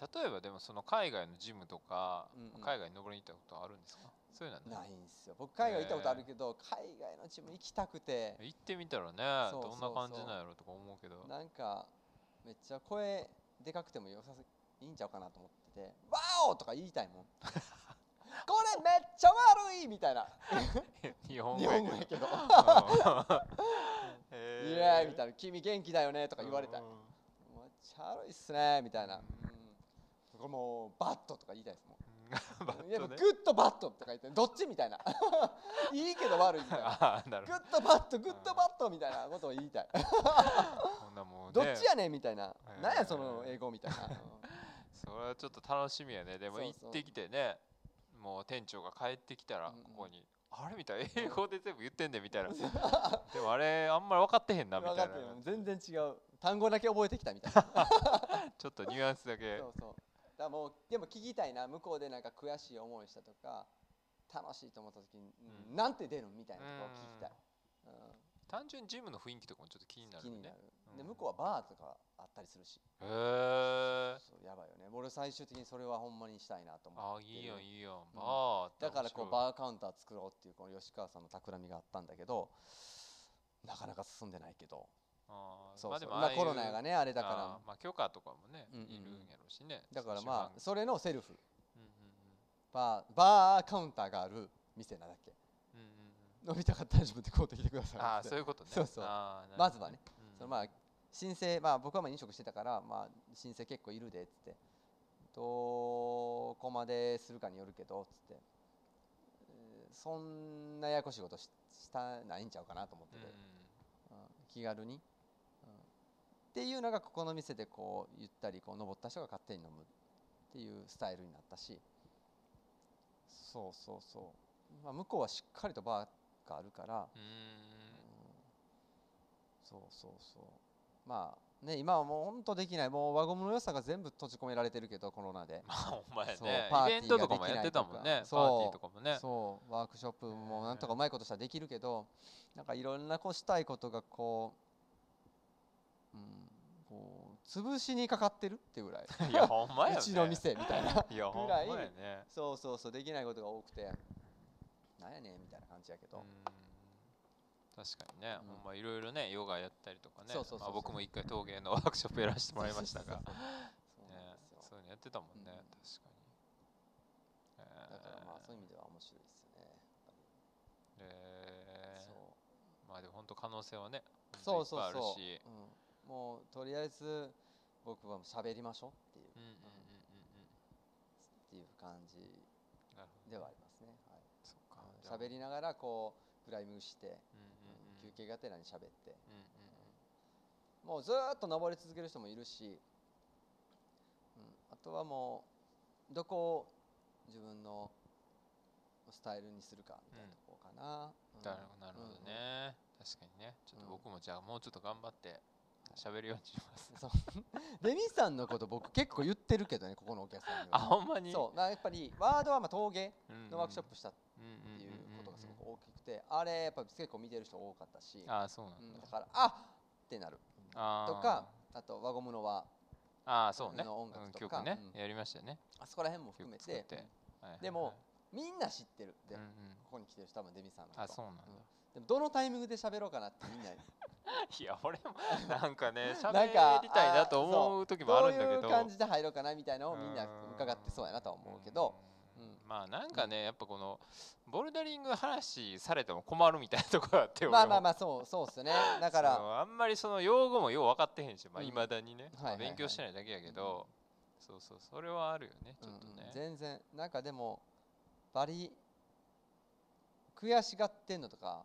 例えばでもその海外のジムとか、
うんうん。
海外に登りに行ったことあるんですか？そういうのは
ない？んですよ。僕海外行ったことあるけど、海外のチーム行きたくて。
行ってみたらねどんな感じなんやろとか思うけど。
なんかめっちゃ声でかくても良さすいいんちゃうかなと思ってて「ワオ!」とか言いたいもん。これめっちゃ悪いみたいな。
日本
日
語やけど。
本語やけど「
へ
イエーイ!」みたいな「君元気だよね」とか言われたい。
うん「
めっちゃ悪いっすね」みたいな、これもう bad とか言いたいですもん
バッ
いや
トね
good bad とか言ってどっちみたいな。いいけど悪いみたいな。good bad good bad みたいなことを言いたい。
どこんなもうね。
どっちやねんみたいな。
へー
なんやその英語みたいな。うん
それはちょっと楽しみやね。でも行ってきてねもう店長が帰ってきたら
うん。うん
ここに、あれみたいな。英語で全部言ってんねんみたいな。でもあれあんまり分かってへんなみたいな。
分かってる全然違う。単語だけ覚えてきたみたいな。
ちょっとニュアンスだけ。
そうそうだからもうでも聞きたいな向こうでなんか悔しい思いしたとか楽しいと思った時に、うん。
うん
なんて出るみたいなところを聞きたい、うん。
単純にジムの雰囲気とかもちょっと気になるよね。
気になる、
うん。
で向こうはバーとかあったりするし。
へえ
やばいよね。俺最終的にそれはほんまにしたいなと思って
あいいやんいいやん。
うん。
バーって
だからこうバーカウンター作ろうっていうこの吉川さんの企みがあったんだけどなかなか進んでないけどそうそう。
まあ
コロナがねあれだか
あーまあ許可とかもね
うんうんうん。
いるんやろうしね。
らだからまあそれのセルフ。
うんうん
バーバーカウンターがある店なだけ。
うんうんうん。うん
飲みたかったら自分で買うてきてください
ああそういうことね。
そうそう。まずはね。
うん。
そのまあ申請まあ僕はまあ飲食してたからまあ申請結構いるでっつって。どこまでするかによるけどっつって、えーそんなややこしいことししたないんちゃうかなと思ってて、うん。気軽に、うんっていうのがここの店でこうゆったりこう登った人が勝手に飲むっていうスタイルになったし。そうそうそう、まあ、向こうはしっかりとバーがあるから、
うん。
そうそうそう。まあね今はもう本当できない。もう輪ゴムの良さが全部閉じ込められてるけどコロナで、
まあほんまや
そう
ね
パーティー
イベントとかもやってたもんね。パーティーとかもね。
そう。ワークショップもなんとかうまいことしたらできるけどなんかいろんなこうしたいことがこう,、うん、こう潰しにかかってるってぐらい。
いやほんまやね。
うちの店みたいな。ぐらい
ね
そうそうそうできないことが多くて。なんやねんみたいな感じやけど、
うん。確かにね、
うん。
ほんまいろいろねヨガやったりとかね。僕も一回陶芸のワークショップやらせてもらいましたが。ねそういうのやってたもんね、
うん。
確かに、え
だからまあそういう意味では面白いですよね。
え
そう。
ーまあでも本当可能性はね
そうそうそう。
し、
うん、もうとりあえず僕は喋りましょうっていう、っていう感じではありますね、はい。喋りながらこうクライミングして、休憩がてらに喋って。もうずーっと登り続ける人もいるし、うん、あとはもうどこを自分のスタイルにするかみたいなところかな、うん。
なるほどなるほどね、確かにね。ちょっと僕もじゃあもうちょっと頑張って喋るようにします、
そう。デミさんのこと僕結構言ってるけどねここのお客さんに
あ
は
ほんまに？
そう。なやっぱりワードはまあ陶芸
うん。
のワークショップしたっ
うんうん
ていうことがすご
うん
く大きくてあれやっぱ結構見てる人多かったし、
ああそうな
うん。ん
だ、
だからあっ！ってなる。とかあと輪ゴムの輪。
ああそうね。
の音楽とか。
ね、
うん。
やりましたよね。
あそこら辺も含めて。
曲作って。はいはいはい。
でもみんな知ってる。で、
うんうん。
ここに来てる人多分デミさんのこと。
あそうなんだ、
でもどのタイミングで喋ろうかなってみんな
いや俺もなんかね 喋
か
りたいなと思う時もあるんだけど。
どういう感じで入ろうかなみたいなのをみんな伺ってそうやなとは思うけど、
うん。
うん。
まあなんかねやっぱこのボルダリング話されても困るみたいなところあって
まあまあ
あ
まあそうそうっすね。だから
あんまりその用語もよう分かってへんしまあ
うん
いまだにね、勉強してないだけやけど、そうそうそれはあるよねちょっと
うんうん。
ね、
全然なんかでもバリ悔しがってんのとか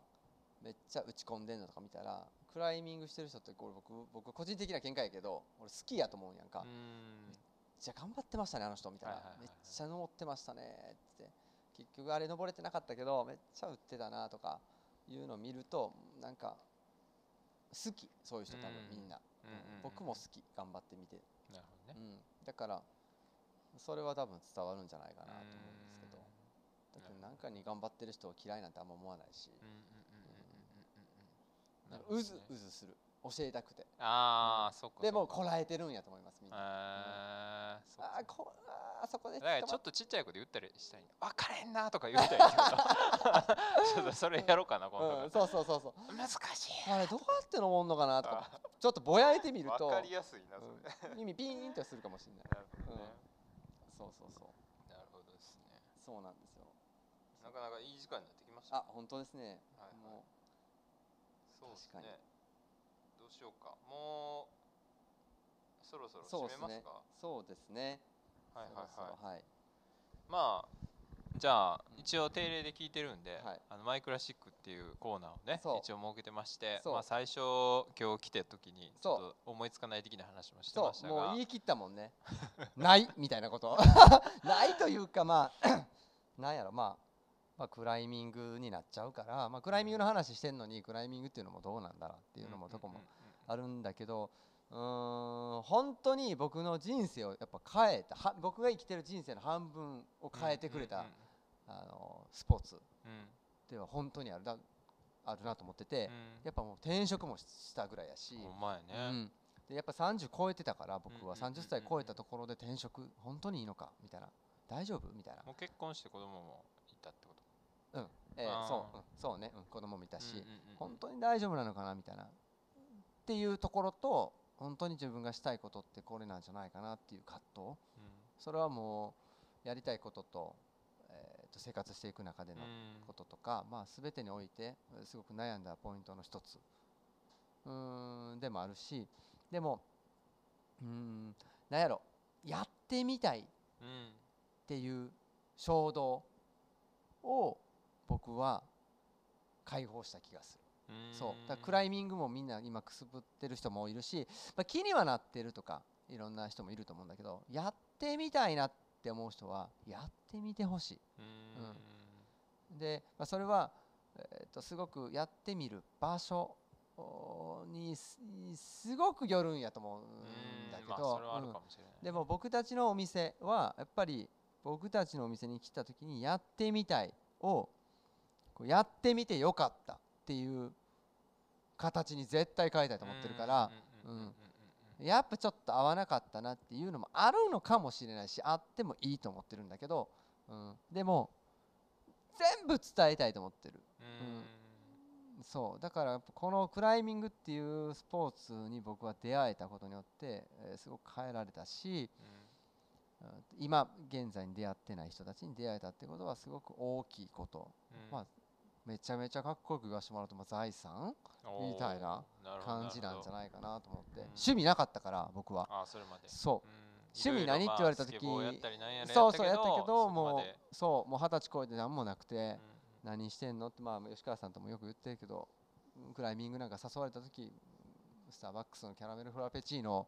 めっちゃ打ち込んでんのとか見たらクライミングしてる人ってこれ僕僕個人的な見解やけど俺好きやと思うんやんか、
う
めっ
ん
ちゃ頑張ってましたねあの人みたいな、めっちゃ登ってましたねって。結局あれ登れてなかったけどめっちゃ打ってたなとかいうのを見るとなんか好きそういう人多分
うん。
みんな、僕も好き頑張ってみて、
なるほどね。
うん、だからそれは多分伝わるんじゃないかなと思うんですけど。だってなんかに頑張ってる人を嫌いなんてあんま思わないし。
うんうん
なんかうずうずする。教えたくて。
ああ、そっか
でもこらえてるんやと思いますみんな。
あーそっか。
あーこあーそこで
だからちょ
捕
っとちっちゃい子で言ったりしたらいい分かれんなとか言ったらいいけどちょっとそれやろうかな今
まっうん、そうそうそうそう。
度難しい
あれどうやって登んのかなとか。
あ
ちょっとぼやいてみると。
分かりやすいなそれ、
うん。耳ピーンとするかもしれない。
なるほどね、
そうそうそう。
なるほどですね。
そうなんですよ。
なかなかいい時間になってきました
あ本当ですね、
はいはい。
も
そうです
確か
ね。どうしようか。もうそろそろ
そうですね。
締めますか？
そうですね。
はいはい
そろそ
はい
ろはい。
まあじゃあ一応定例で聞いてるんで、
はい。
あのマイクラシックっていうコーナーをね一応設けてましてまあ最初今日来た時にち
そう。
ょっと思いつかない的な話もして
そ
ましたが。
う。もう言い切ったもんね。ないみたいなこと。ないというかまあ なんやろ。まあまあクライミングになっちゃうからまあクライミングの話してんのにクライミングっていうのもどうなんだろうっていうのもとこもあるんだけどうーん本当に僕の人生をやっぱ変えたは僕が生きてる人生の半分を変えてくれた、
うん
あのスポーツ。では本当にあるだあるなと思ってて、
うん。
やっぱもう転職もしたぐらいやし、う
ね、
ん、でやっぱ30超えてたから僕は
うんうんうんうん。
30歳超えたところで転職本当にいいのかみたいな。大丈夫？みたいな、
もう結婚して子供もいたってこと？
うん。えーそう、うん。そうね、うん、子供もいたし、
うんうんうん
本当に大丈夫なのかなみたいなっていうところと本当に自分がしたいことってこれなんじゃないかなっていう葛藤。
うん。
それはもうやりたいことと,、えーと生活していく中での
うん。
こととか、まあ、全てにおいてえーすごく悩んだポイントの一つ。うーんでもあるしでもうーんなんやろ。やってみたいっ
うん
ていう衝動を僕は解放した気がする。
うん。
そう。だクライミングもみんな今くすぶってる人もいるし、まあ、気にはなってるとかいろんな人もいると思うんだけどやってみたいなって思う人はやってみてほしい。
うん。
で、まあ、それは、えー、とすごくやってみる場所おにすすごくよるんやと思うんだけど、でも僕たちのお店はやっぱり僕たちのお店に来た時にやってみたいをやってみてよかったっていう形に絶対変えたいと思ってるから、やっぱちょっと合わなかったなっていうのもあるのかもしれないしあってもいいと思ってるんだけど、うん、でも全部伝えたいと思ってる。
うん。
そう。だからこのクライミングっていうスポーツに僕は出会えたことによって、えーすごく変えられたし、
うん。
うん。今現在に出会ってない人たちに出会えたってことはすごく大きいこと。
うん。
まあめちゃめちゃかっこよく言わせてもらうと、まあ、財産？みたいな感じなんじゃ
い
ないかなと思って。
うん
趣味なかったから僕は。
あそれまで。
そう。
うん。
趣味何って言われた時そうそうやったけども
で。
うそうもう二十歳超えて何もなくて
うん。
何してんの？ってまあ吉川さんともよく言ってるけどうんクライミングなんか誘われた時スターバックスのキャラメルフラペチーノを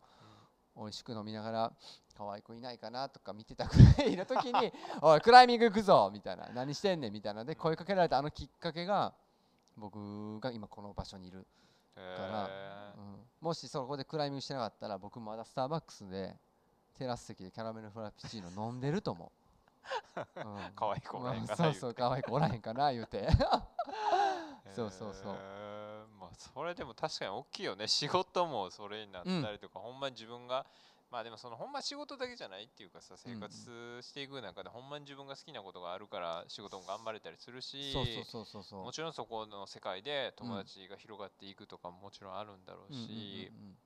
美味しく飲みながら可愛い子いないかなとか見てたくらいの時に「おいクライミング行くぞ!」みたいな「何してんねん」みたいなので声かけられたあのきっかけが僕が今この場所にいる、から
へ
うん。もしそこでクライミングしてなかったら僕まだスターバックスでテラス席でキャラメルフラペチーノ飲んでると思う、うん。
可愛い子おらへんかな
まあそうそう可愛い子おらへんかな言うて。
ー
そうそうそう
あそれでも確かに大きいよね。仕事もそれになったりとか、ほんまに自分がまあでもそのほんま仕事だけじゃないっていうかさ生活していく中でほんまに自分が好きなことがあるから仕事も頑張れたりするしもちろんそこの世界で友達が広がっていくとかももちろんあるんだろう
うんうんうん
し、
うん。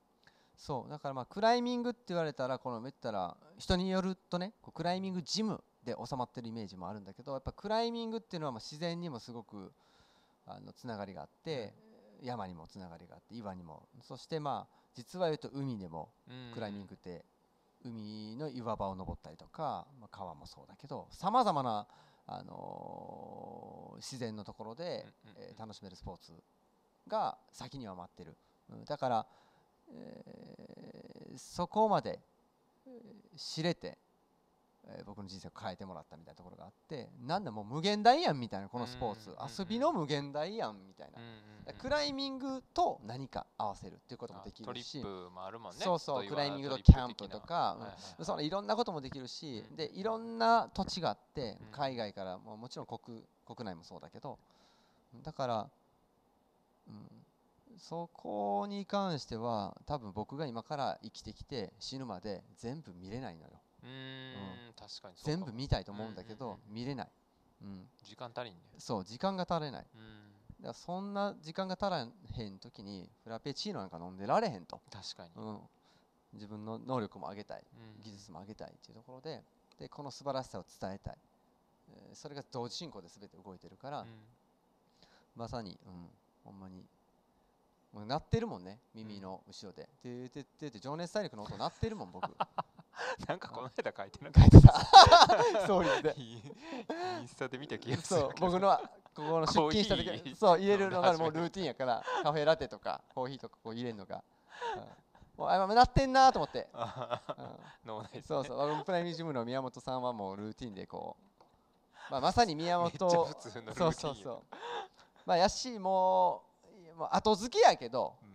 そうだからまあクライミングって言われたらこの言ったら人によるとねこうクライミングジムで収まってるイメージもあるんだけどやっぱクライミングっていうのはまあ自然にもすごくあのつながりがあって、山にもつながりがあって岩にも。そしてまあ実は言うと海でも
うん。
クライミングって海の岩場を登ったりとか、まあ、川もそうだけどさまざまな、あのー自然のところで、えー楽しめるスポーツが先には待ってる、うんだから、えーそこまで、えー知れて、えー僕の人生を変えてもらったみたいなところがあってなんだもう無限大やんみたいなこのスポーツ、遊びの無限大やんみたいな。クライミングと何か合わせるっていうこともできるし。そうそうクライミングとキャンプとか、そのいろんなこともできるし、
うん
でいろんな土地があって、
うん。
海外からももちろん国国内もそうだけどだから、うん、そこに関しては多分僕が今から生きてきて死ぬまで全部見れないのよ
うーん。確かに
全部見たいと思うんだけど、
うんうん
見れない、うん、
時間足りんね。
そう時間が足りない。
うん。
だからそんな時間が足らへん時にフラペチーノなんか飲んでられへんと、
確かに、
うん、自分の能力も上げたい。
うん。
技術も上げたいっていうところででこの素晴らしさを伝えたい、えーそれが同時進行で全て動いてるから、
うん。
まさに、うん、ほんまに。もう鳴ってるもんね。耳の後ろで「てーてってって情熱大陸」の音鳴ってるもん僕
なんかこの間書いてなかっ
書 いてたストーリーで
たインスタで見た気がする
そう僕のはここの出勤した時そう入れるのが もうルーティンやからカフェラテとかコーヒーとかこう入れるのが、うん。もうあ鳴ってんなと思って、うん。
脳内
そうそう、僕プライミジムの宮本さんはもうルーティンでこう、まあ、まさに宮本そうそうそう。まあ、やし、もう、後付けやけど、
うん。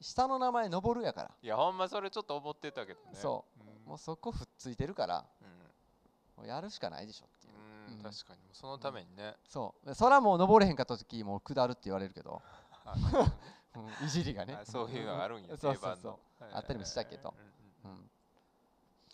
下の名前登るやから、
いやほんまそれちょっと思ってたけどね。
そ
う。ん
もうそこふっついてるから、
うん。
もうやるしかないでしょっていう。
うん
うん。
確かに。そのためにね、
そう、そらもう登れへんかった時もう下るって言われるけど、い。じりがね。
あ。そういうのがあるんや
そうそうそう。あったりもしたけど。
うんうん
うん。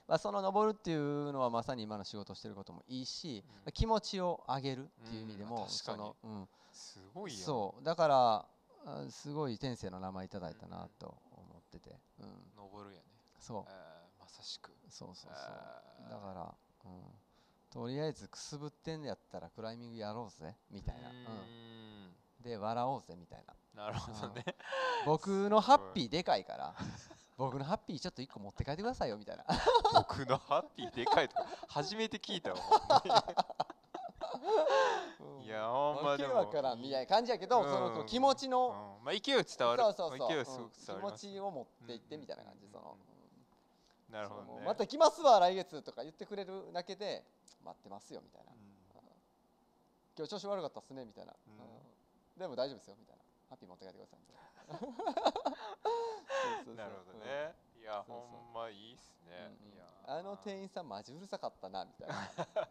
まあ、その登るっていうのはまさに今の仕事をしてることもいいし、
うん。
まあ気持ちを上げるっていう意味で
うん
も、
確かに。
その、うん、
すごいよ。
そう。だからあすごい天性の名前いただいたなと思ってて、うん、
登るやね。
そう。
えーしく。
そうそうそう。だから、うん、とりあえずくすぶってんやったらクライミングやろうぜみたいな、
う
うん、で笑おうぜみたいな。
なるほどね。
僕のハッピーでかいから。僕のハッピー ちょっと1個持って帰ってくださいよみたいな。
僕のハッピーでかいとか初めて聞いたわいやほんまでも。
わからんみたいな感じやけど、
うん。
その気持ちの、
うん。まあ勢いは伝わる。
そうそうそう、う気持ちを持っていってみたいな感じ、
うん。
その、
なるほどね。
また来ますわ来月とか言ってくれるだけで待ってますよみたいな、
うん。
今日調子悪かったっすねみたいな、
うん。
うん。でも大丈夫ですよみたいな。ハッピー持って帰ってくださいみたいな。
なるほどね。いやほんまいいっす
うん
ね
うん。あの店員さんマジうるさかったなみたいな。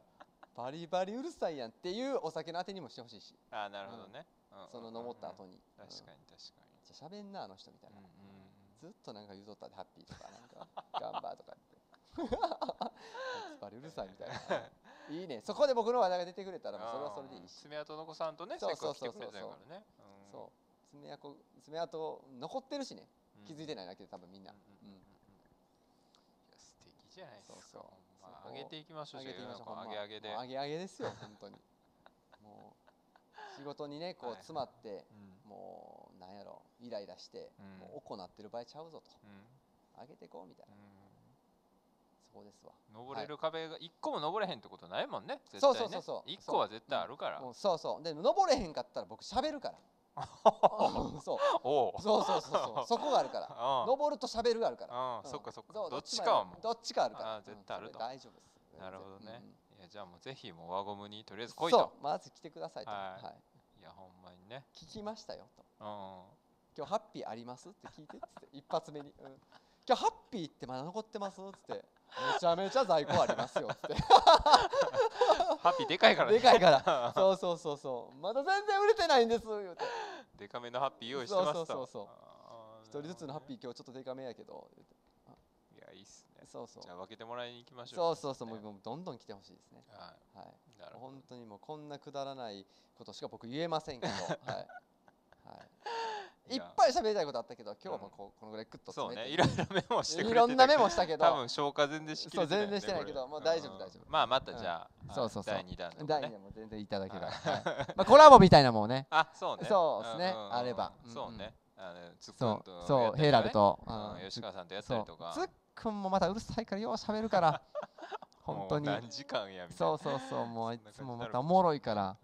バリバリうるさいやんっていうお酒のあてにもしてほしいし。
あなるほどね。うん。
その登った後に。
確かに確か
うん。じゃあ喋んなあの人みたいな、
にうんうん
ずっとなんか言うとったでハッピーとかなんか。ガンバーとか言って。つぱりうるさいみたいな。いいね。そこで僕の話題が出てくれたらそれはそれでいいし。
爪痕残さんとね
そうそうそうそう。
うん。
そう。爪痕爪痕残ってるしね。
うん。
気づいてないだけで多分みんな、
うん素敵じゃないですか。
そうそう。
上げていきましょう
上げてみましょう。
上げ上げで。
上げ上げですよ本当に。もう仕事にねこう
はい。
詰まって
うん。
もうなんやろイライラして、
うん。
もうおこなってる場合ちゃうぞと。
うん。
上げていこうみたいな。
うん。
そこですわ。
登れる壁が一個も登れへんってことないもんね絶
そう
対ね。
そうそうそう
一個は絶対あるから。
もうそうそう。で登れへんかったら僕喋るから。そう。そうそうそうそう。そこがあるから。
あ
登ると喋るがあるから。
あ
うん。
そっかそっか。どっちかはもう。
どっちかあるから。
絶対あると。
うん大丈夫です。
なるほどね。
うん。
いやじゃあもうぜひもう輪ゴムにとりあえず来いと。
そう。まず来てくださいと、
はい。
はい
いやほんまにね。
聞きましたよと。
うん
今日ハッピーありますって聞いてっつって 一発目に、うん。今日ハッピーってまだ残ってますっつって。めちゃめちゃ在庫ありますよっつって。
ハッピーでかいからね。
でかいから。そうそうそうそう。まだ全然売れてないんです言うて。
でかめのハッピー用意してますと
そうそうそう一人ずつのハッピー今日ちょっとでかめやけど。言うて
いやいいっすね。
そうそう。
じゃあ分けてもらいに行きましょ
そう。うそうそうもう。
ね。
もうどんどん来てほしいですね。
は
はい。
いなるほど
本当にもうこんなくだらないことしか僕言えませんけど。はい。はい、いっぱい喋りたいことあったけど今日はもうここのぐらいクッと
そう
詰めて。
ね。いろいろメモして
いろんなメモしたけど。
多分消化全然しきれて
全然してないけどもう大丈夫
ん
大丈夫。
まあまたじゃあ
そうそうそう。
第2弾
第
ね。
2弾も全然いただけたら、
はい。
はい。まあ、コラボみたいなもんね。
あそうね。
そうっすね。あれば。
そうね。あのつっく
そう
んと
そうヘイラルと、
うん
うん。
吉川さんとやったりとか。
つっくんもまたうるさいからよう喋るから 本当に。
何時間やみたいな。
そうそうそうもういつもまたおもろいから。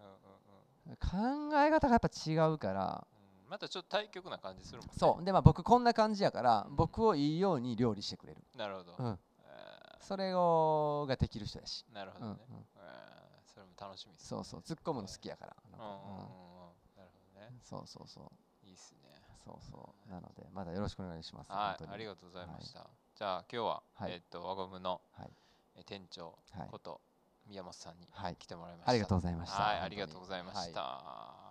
考え方がやっぱ違うから。
うん。またちょっと対極な感じするもんね。
そう。でまあ僕こんな感じやから
うん
僕をいいように料理してくれる。
なるほど。
うん。
え
それをができる人やし、
ーなるほ
うんうん。
どね、えー。それも楽しみです
そうそう。突っ込むの好きやから。
うんなるほどね。
そうそうそう。
いいっすね。
そうそう。なのでまだよろしくお願いします。
はい。ありがとうございました、じゃあ今日は、
はい。
えっ、と輪ゴムの、
はい
えー店長
はい。
こと宮本さんに
はい。
来てもらいました、
ありがとうございました。
はいありがとうございました、